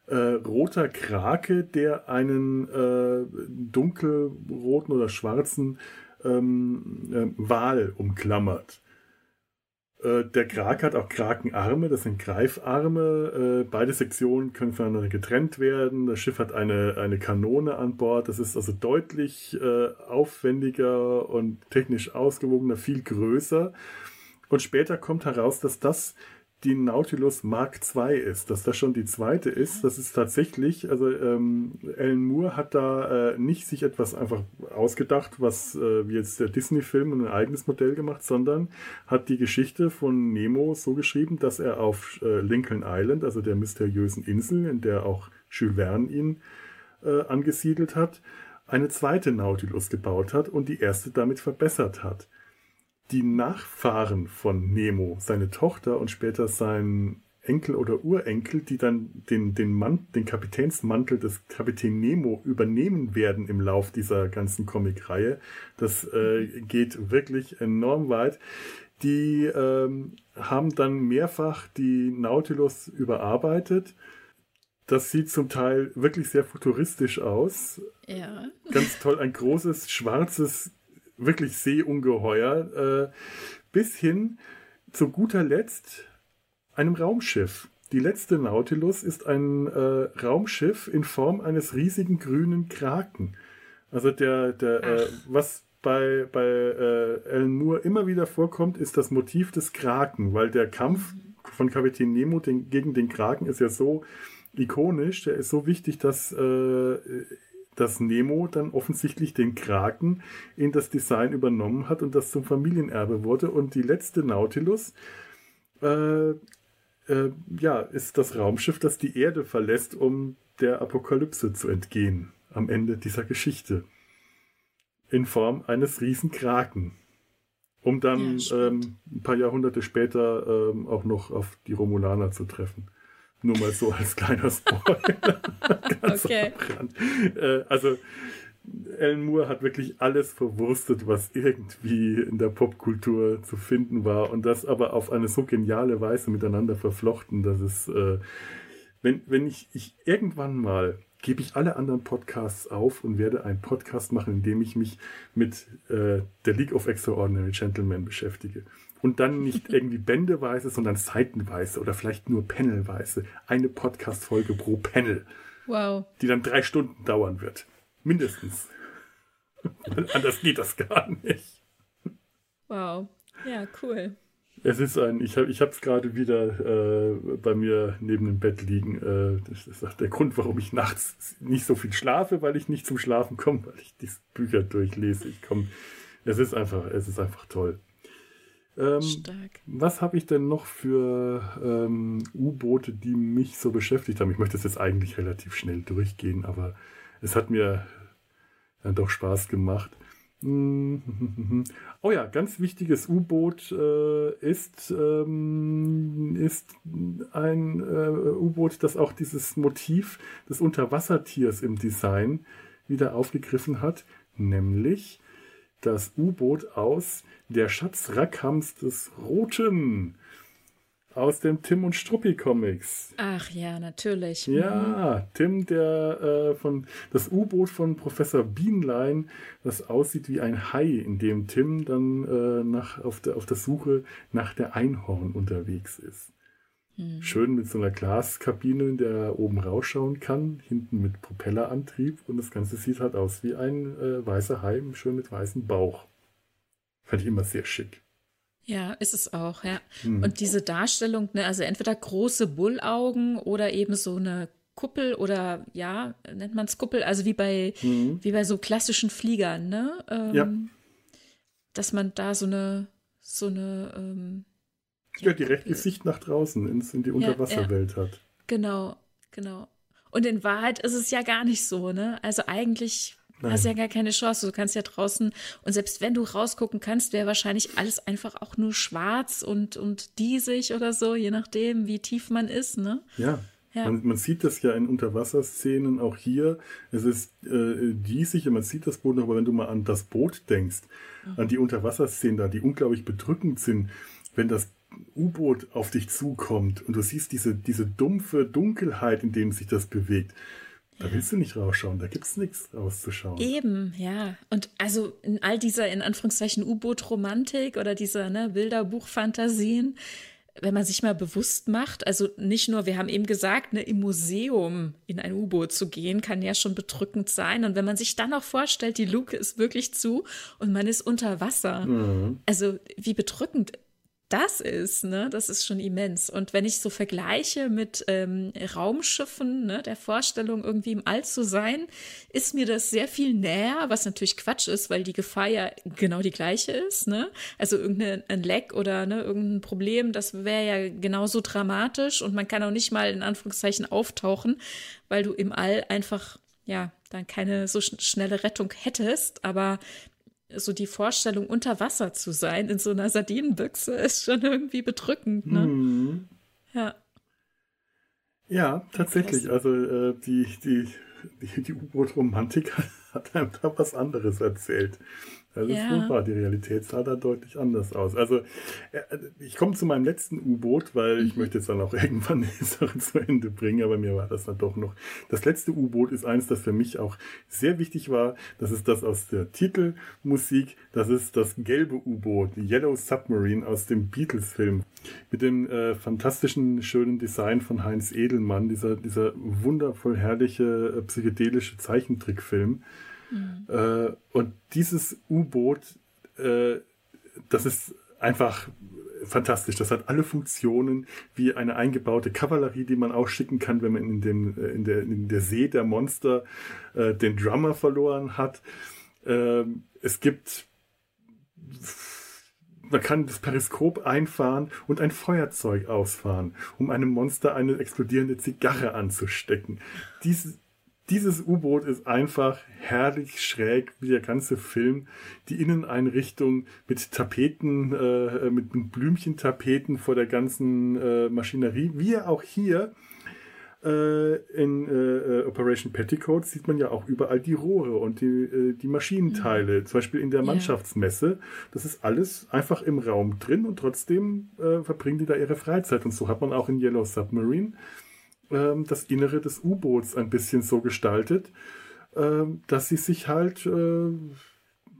äh, roter Krake, der einen äh, dunkelroten oder schwarzen ähm, äh, Wal umklammert. Äh, der Krake hat auch Krakenarme, das sind Greifarme. Äh, beide Sektionen können voneinander getrennt werden. Das Schiff hat eine, eine Kanone an Bord. Das ist also deutlich äh, aufwendiger und technisch ausgewogener, viel größer. Und später kommt heraus, dass das die Nautilus Mark II ist, dass das schon die zweite ist. Das ist tatsächlich, also ähm, Alan Moore hat da äh, nicht sich etwas einfach ausgedacht, was äh, wie jetzt der Disney-Film ein eigenes Modell gemacht, sondern hat die Geschichte von Nemo so geschrieben, dass er auf äh, Lincoln Island, also der mysteriösen Insel, in der auch Jules Verne ihn äh, angesiedelt hat, eine zweite Nautilus gebaut hat und die erste damit verbessert hat die Nachfahren von Nemo, seine Tochter und später sein Enkel oder Urenkel, die dann den, den, Mann, den Kapitänsmantel des Kapitän Nemo übernehmen werden im Lauf dieser ganzen Comicreihe. Das äh, geht wirklich enorm weit. Die ähm, haben dann mehrfach die Nautilus überarbeitet. Das sieht zum Teil wirklich sehr futuristisch aus. Ja. Ganz toll, ein großes schwarzes wirklich Seeungeheuer, äh, bis hin zu guter Letzt einem Raumschiff. Die letzte Nautilus ist ein äh, Raumschiff in Form eines riesigen grünen Kraken. Also der, der äh, was bei, bei äh, Alan Moore immer wieder vorkommt, ist das Motiv des Kraken, weil der Kampf von Kapitän Nemo den, gegen den Kraken ist ja so ikonisch, der ist so wichtig, dass äh, dass Nemo dann offensichtlich den Kraken in das Design übernommen hat und das zum Familienerbe wurde. Und die letzte Nautilus äh, äh, ja, ist das Raumschiff, das die Erde verlässt, um der Apokalypse zu entgehen am Ende dieser Geschichte. In Form eines Riesenkraken. Um dann ja, ähm, ein paar Jahrhunderte später ähm, auch noch auf die Romulaner zu treffen. Nur mal so als kleiner Spoiler. okay. Äh, also Alan Moore hat wirklich alles verwurstet, was irgendwie in der Popkultur zu finden war und das aber auf eine so geniale Weise miteinander verflochten, dass es, äh, wenn, wenn ich, ich irgendwann mal gebe ich alle anderen Podcasts auf und werde einen Podcast machen, in dem ich mich mit äh, der League of Extraordinary Gentlemen beschäftige und dann nicht irgendwie bändeweise, sondern seitenweise oder vielleicht nur panelweise. Eine Podcast-Folge pro Panel. Wow. Die dann drei Stunden dauern wird. Mindestens. Anders geht das gar nicht. Wow. Ja, cool. Es ist ein, ich habe es gerade wieder äh, bei mir neben dem Bett liegen. Äh, das ist auch der Grund, warum ich nachts nicht so viel schlafe, weil ich nicht zum Schlafen komme, weil ich diese Bücher durchlese. Ich komme, es ist einfach, es ist einfach toll. Ähm, Stark. Was habe ich denn noch für ähm, U-Boote, die mich so beschäftigt haben? Ich möchte das jetzt eigentlich relativ schnell durchgehen, aber es hat mir dann doch Spaß gemacht. Oh ja, ganz wichtiges U-Boot äh, ist, ähm, ist ein äh, U-Boot, das auch dieses Motiv des Unterwassertiers im Design wieder aufgegriffen hat, nämlich das U-Boot aus Der Schatz Rackhams des Roten aus dem Tim und Struppi Comics. Ach ja, natürlich. Ja, mhm. Tim, der äh, von das U-Boot von Professor Bienlein, das aussieht wie ein Hai, in dem Tim dann äh, nach, auf, der, auf der Suche nach der Einhorn unterwegs ist. Mhm. Schön mit so einer Glaskabine, in der er oben rausschauen kann, hinten mit Propellerantrieb und das Ganze sieht halt aus wie ein äh, weißer Hai, schön mit weißem Bauch. Fand ich immer sehr schick. Ja, ist es auch, ja. Mhm. Und diese Darstellung, ne, also entweder große Bullaugen oder eben so eine Kuppel oder ja, nennt man es Kuppel, also wie bei, mhm. wie bei so klassischen Fliegern, ne? Ähm, ja. Dass man da so eine, so eine ähm, ja, direkt Gesicht nach draußen ins, in die Unterwasserwelt ja, hat. Genau, genau. Und in Wahrheit ist es ja gar nicht so, ne? Also eigentlich Nein. hast du ja gar keine Chance. Du kannst ja draußen, und selbst wenn du rausgucken kannst, wäre wahrscheinlich alles einfach auch nur schwarz und, und diesig oder so, je nachdem, wie tief man ist, ne? Ja. Ja. Man, man, sieht das ja in Unterwasserszenen auch hier. Es ist äh, diesig und man sieht das Boot, aber wenn du mal an das Boot denkst, mhm. an die Unterwasserszenen da, die unglaublich bedrückend sind, wenn das U-Boot auf dich zukommt und du siehst diese, diese dumpfe Dunkelheit, in dem sich das bewegt, da willst du nicht rausschauen, da gibt es nichts rauszuschauen. Eben, ja. Und also in all dieser, in Anführungszeichen, U-Boot-Romantik oder dieser ne, Bilderbuchfantasien, wenn man sich mal bewusst macht, also nicht nur, wir haben eben gesagt, ne, im Museum in ein U-Boot zu gehen, kann ja schon bedrückend sein. Und wenn man sich dann auch vorstellt, die Luke ist wirklich zu und man ist unter Wasser. Mhm. Also wie bedrückend das ist, ne, das ist schon immens. Und wenn ich so vergleiche mit ähm, Raumschiffen, ne, der Vorstellung, irgendwie im All zu sein, ist mir das sehr viel näher, was natürlich Quatsch ist, weil die Gefahr ja genau die gleiche ist, ne? Also irgendein Leck oder ne, irgendein Problem, das wäre ja genauso dramatisch und man kann auch nicht mal in Anführungszeichen auftauchen, weil du im All einfach ja, dann keine so schnelle Rettung hättest, aber so die Vorstellung, unter Wasser zu sein in so einer Sardinenbüchse, ist schon irgendwie bedrückend. Ne? Mhm. Ja. Ja, tatsächlich. Also äh, die, die, die, die U-Boot-Romantik hat einem da was anderes erzählt. Das ist ja. wahr. Die Realität sah da deutlich anders aus. Also, äh, ich komme zu meinem letzten U-Boot, weil ich mhm. möchte jetzt dann auch irgendwann die Sache zu Ende bringen, aber mir war das dann doch noch. Das letzte U-Boot ist eins, das für mich auch sehr wichtig war. Das ist das aus der Titelmusik. Das ist das gelbe U-Boot, die Yellow Submarine aus dem Beatles-Film. Mit dem äh, fantastischen, schönen Design von Heinz Edelmann, dieser, dieser wundervoll herrliche, äh, psychedelische Zeichentrickfilm. Mhm. Äh, und dieses U-Boot, äh, das ist einfach fantastisch. Das hat alle Funktionen wie eine eingebaute Kavallerie, die man auch schicken kann, wenn man in, dem, äh, in, der, in der See der Monster äh, den Drummer verloren hat. Ähm, es gibt man kann das Periskop einfahren und ein Feuerzeug ausfahren, um einem Monster eine explodierende Zigarre anzustecken. Dieses, dieses U-Boot ist einfach herrlich schräg, wie der ganze Film. Die Inneneinrichtung mit Tapeten, äh, mit, mit Blümchentapeten vor der ganzen äh, Maschinerie, wie auch hier äh, in äh, Operation Petticoat sieht man ja auch überall die Rohre und die, äh, die Maschinenteile, mhm. zum Beispiel in der Mannschaftsmesse. Das ist alles einfach im Raum drin und trotzdem äh, verbringen die da ihre Freizeit. Und so hat man auch in Yellow Submarine ähm, das Innere des U-Boots ein bisschen so gestaltet, ähm, dass sie sich halt äh,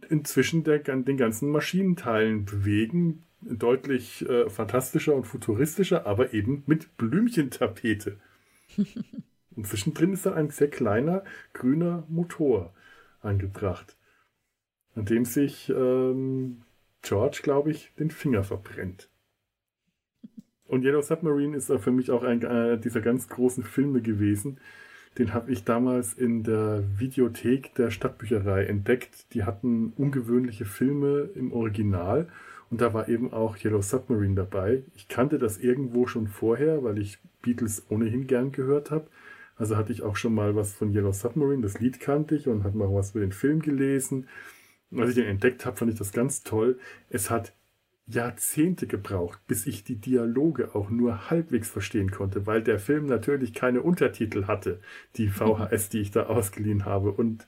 inzwischen der, den ganzen Maschinenteilen bewegen. Deutlich äh, fantastischer und futuristischer, aber eben mit Blümchentapete. und zwischendrin ist da ein sehr kleiner grüner Motor angebracht, an dem sich ähm, George, glaube ich, den Finger verbrennt. Und Yellow Submarine ist für mich auch einer dieser ganz großen Filme gewesen. Den habe ich damals in der Videothek der Stadtbücherei entdeckt. Die hatten ungewöhnliche Filme im Original und da war eben auch Yellow Submarine dabei. Ich kannte das irgendwo schon vorher, weil ich Beatles ohnehin gern gehört habe. Also hatte ich auch schon mal was von Yellow Submarine, das Lied kannte ich und habe mal was über den Film gelesen. Als ich den entdeckt habe, fand ich das ganz toll. Es hat Jahrzehnte gebraucht, bis ich die Dialoge auch nur halbwegs verstehen konnte, weil der Film natürlich keine Untertitel hatte, die VHS, die ich da ausgeliehen habe. Und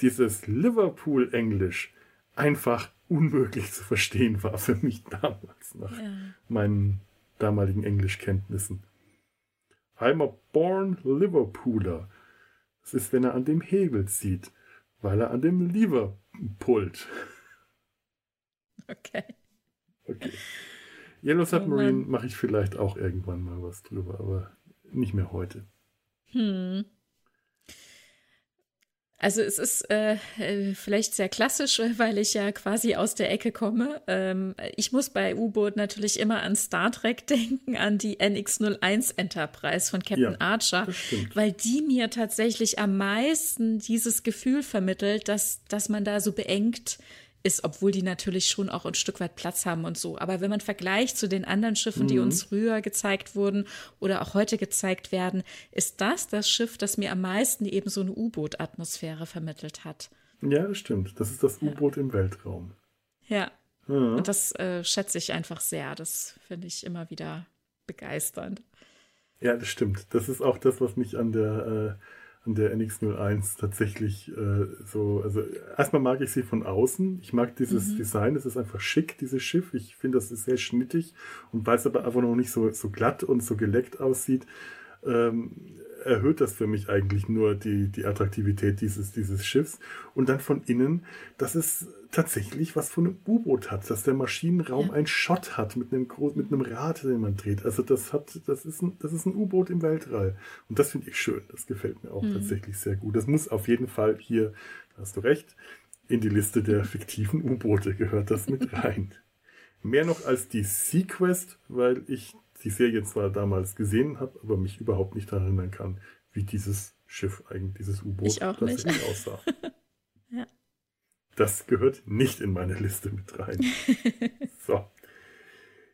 dieses Liverpool-Englisch einfach unmöglich zu verstehen war für mich damals nach ja. meinen damaligen Englischkenntnissen. I'm a born Liverpooler. Das ist, wenn er an dem Hebel zieht, weil er an dem Lever pullt. Okay. Okay. Yellow Submarine oh mache ich vielleicht auch irgendwann mal was drüber, aber nicht mehr heute. Hm. Also es ist äh, äh vielleicht sehr klassisch, weil ich ja quasi aus der Ecke komme. Ähm, ich muss bei U-Boot natürlich immer an Star Trek denken, an die NX-01 Enterprise von Captain ja, Archer, weil die mir tatsächlich am meisten dieses Gefühl vermittelt, dass, dass man da so beengt ist, obwohl die natürlich schon auch ein Stück weit Platz haben und so. Aber wenn man vergleicht zu den anderen Schiffen, die mhm. uns früher gezeigt wurden oder auch heute gezeigt werden, ist das das Schiff, das mir am meisten eben so eine U-Boot-Atmosphäre vermittelt hat. Ja, das stimmt. Das ist das U-Boot ja. im Weltraum. Ja. Mhm. Und das äh, schätze ich einfach sehr. Das finde ich immer wieder begeisternd. Ja, das stimmt. Das ist auch das, was mich an der äh, an der NX01 tatsächlich äh, so, also erstmal mag ich sie von außen. Ich mag dieses mhm. Design, es ist einfach schick, dieses Schiff. Ich finde, das ist sehr schnittig und weil es aber einfach noch nicht so, so glatt und so geleckt aussieht, ähm, erhöht das für mich eigentlich nur die, die Attraktivität dieses, dieses Schiffs. Und dann von innen, dass es tatsächlich was von einem U-Boot hat, dass der Maschinenraum ja. ein Schott hat mit einem, mit einem Rad, den man dreht. Also das hat, das ist ein, das ist ein U-Boot im Weltall. Und das finde ich schön. Das gefällt mir auch mhm. tatsächlich sehr gut. Das muss auf jeden Fall hier, da hast du recht, in die Liste der fiktiven U-Boote gehört das mit rein. Mehr noch als die Sequest, weil ich die Serie zwar damals gesehen habe, aber mich überhaupt nicht daran erinnern kann, wie dieses Schiff eigentlich, dieses U-Boot tatsächlich aussah. ja. Das gehört nicht in meine Liste mit rein. so.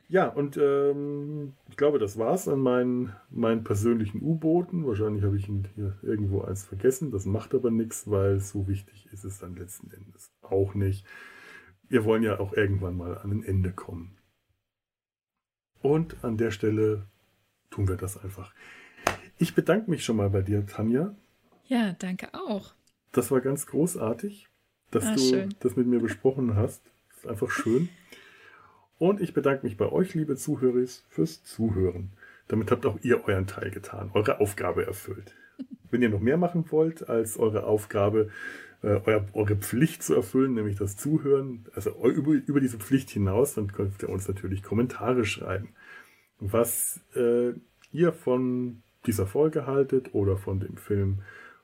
Ja, und ähm, ich glaube, das war's an meinen, meinen persönlichen U-Booten. Wahrscheinlich habe ich hier irgendwo eins vergessen. Das macht aber nichts, weil so wichtig ist es dann letzten Endes auch nicht. Wir wollen ja auch irgendwann mal an ein Ende kommen. Und an der Stelle tun wir das einfach. Ich bedanke mich schon mal bei dir, Tanja. Ja, danke auch. Das war ganz großartig, dass ah, du schön. das mit mir besprochen hast. Das ist einfach schön. Und ich bedanke mich bei euch, liebe Zuhörer, fürs Zuhören. Damit habt auch ihr euren Teil getan, eure Aufgabe erfüllt. Wenn ihr noch mehr machen wollt als eure Aufgabe, äh, euer, eure Pflicht zu erfüllen, nämlich das Zuhören, also über, über diese Pflicht hinaus, dann könnt ihr uns natürlich Kommentare schreiben, was äh, ihr von dieser Folge haltet oder von dem Film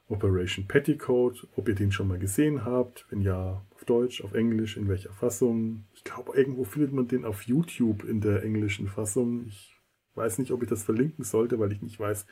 Operation Petticoat, ob ihr den schon mal gesehen habt, wenn ja, auf Deutsch, auf Englisch, in welcher Fassung. Ich glaube, irgendwo findet man den auf YouTube in der englischen Fassung. Ich weiß nicht, ob ich das verlinken sollte, weil ich nicht weiß,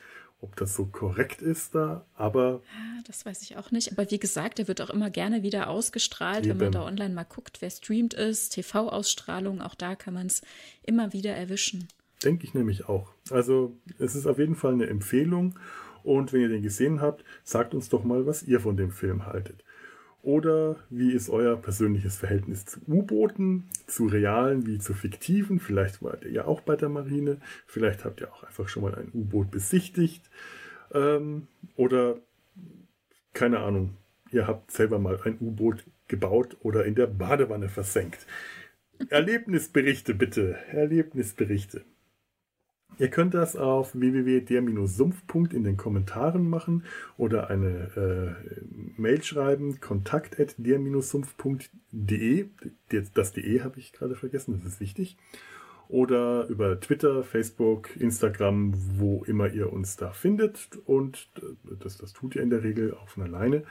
ob das so korrekt ist da, aber. Ja, das weiß ich auch nicht. Aber wie gesagt, der wird auch immer gerne wieder ausgestrahlt, eben. wenn man da online mal guckt, wer streamt ist. TV-Ausstrahlung, auch da kann man es immer wieder erwischen. Denke ich nämlich auch. Also, es ist auf jeden Fall eine Empfehlung. Und wenn ihr den gesehen habt, sagt uns doch mal, was ihr von dem Film haltet. Oder wie ist euer persönliches Verhältnis zu U-Booten, zu realen wie zu fiktiven? Vielleicht wart ihr ja auch bei der Marine, vielleicht habt ihr auch einfach schon mal ein U-Boot besichtigt. Ähm, oder keine Ahnung, ihr habt selber mal ein U-Boot gebaut oder in der Badewanne versenkt. Erlebnisberichte bitte, Erlebnisberichte. Ihr könnt das auf www.der-sumpf. in den Kommentaren machen oder eine äh, Mail schreiben, kontakt at der-sumpf.de. Das DE habe ich gerade vergessen, das ist wichtig. Oder über Twitter, Facebook, Instagram, wo immer ihr uns da findet. Und das, das tut ihr in der Regel auch von alleine.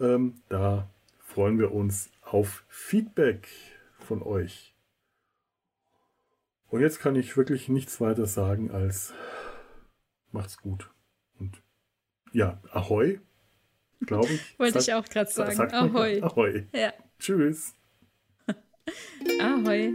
Ähm, da freuen wir uns auf Feedback von euch. Und jetzt kann ich wirklich nichts weiter sagen als macht's gut. Und ja, Ahoi, glaube ich. Wollte ich auch gerade sagen. Ahoi. Ahoi. Ja. Tschüss. Ahoi.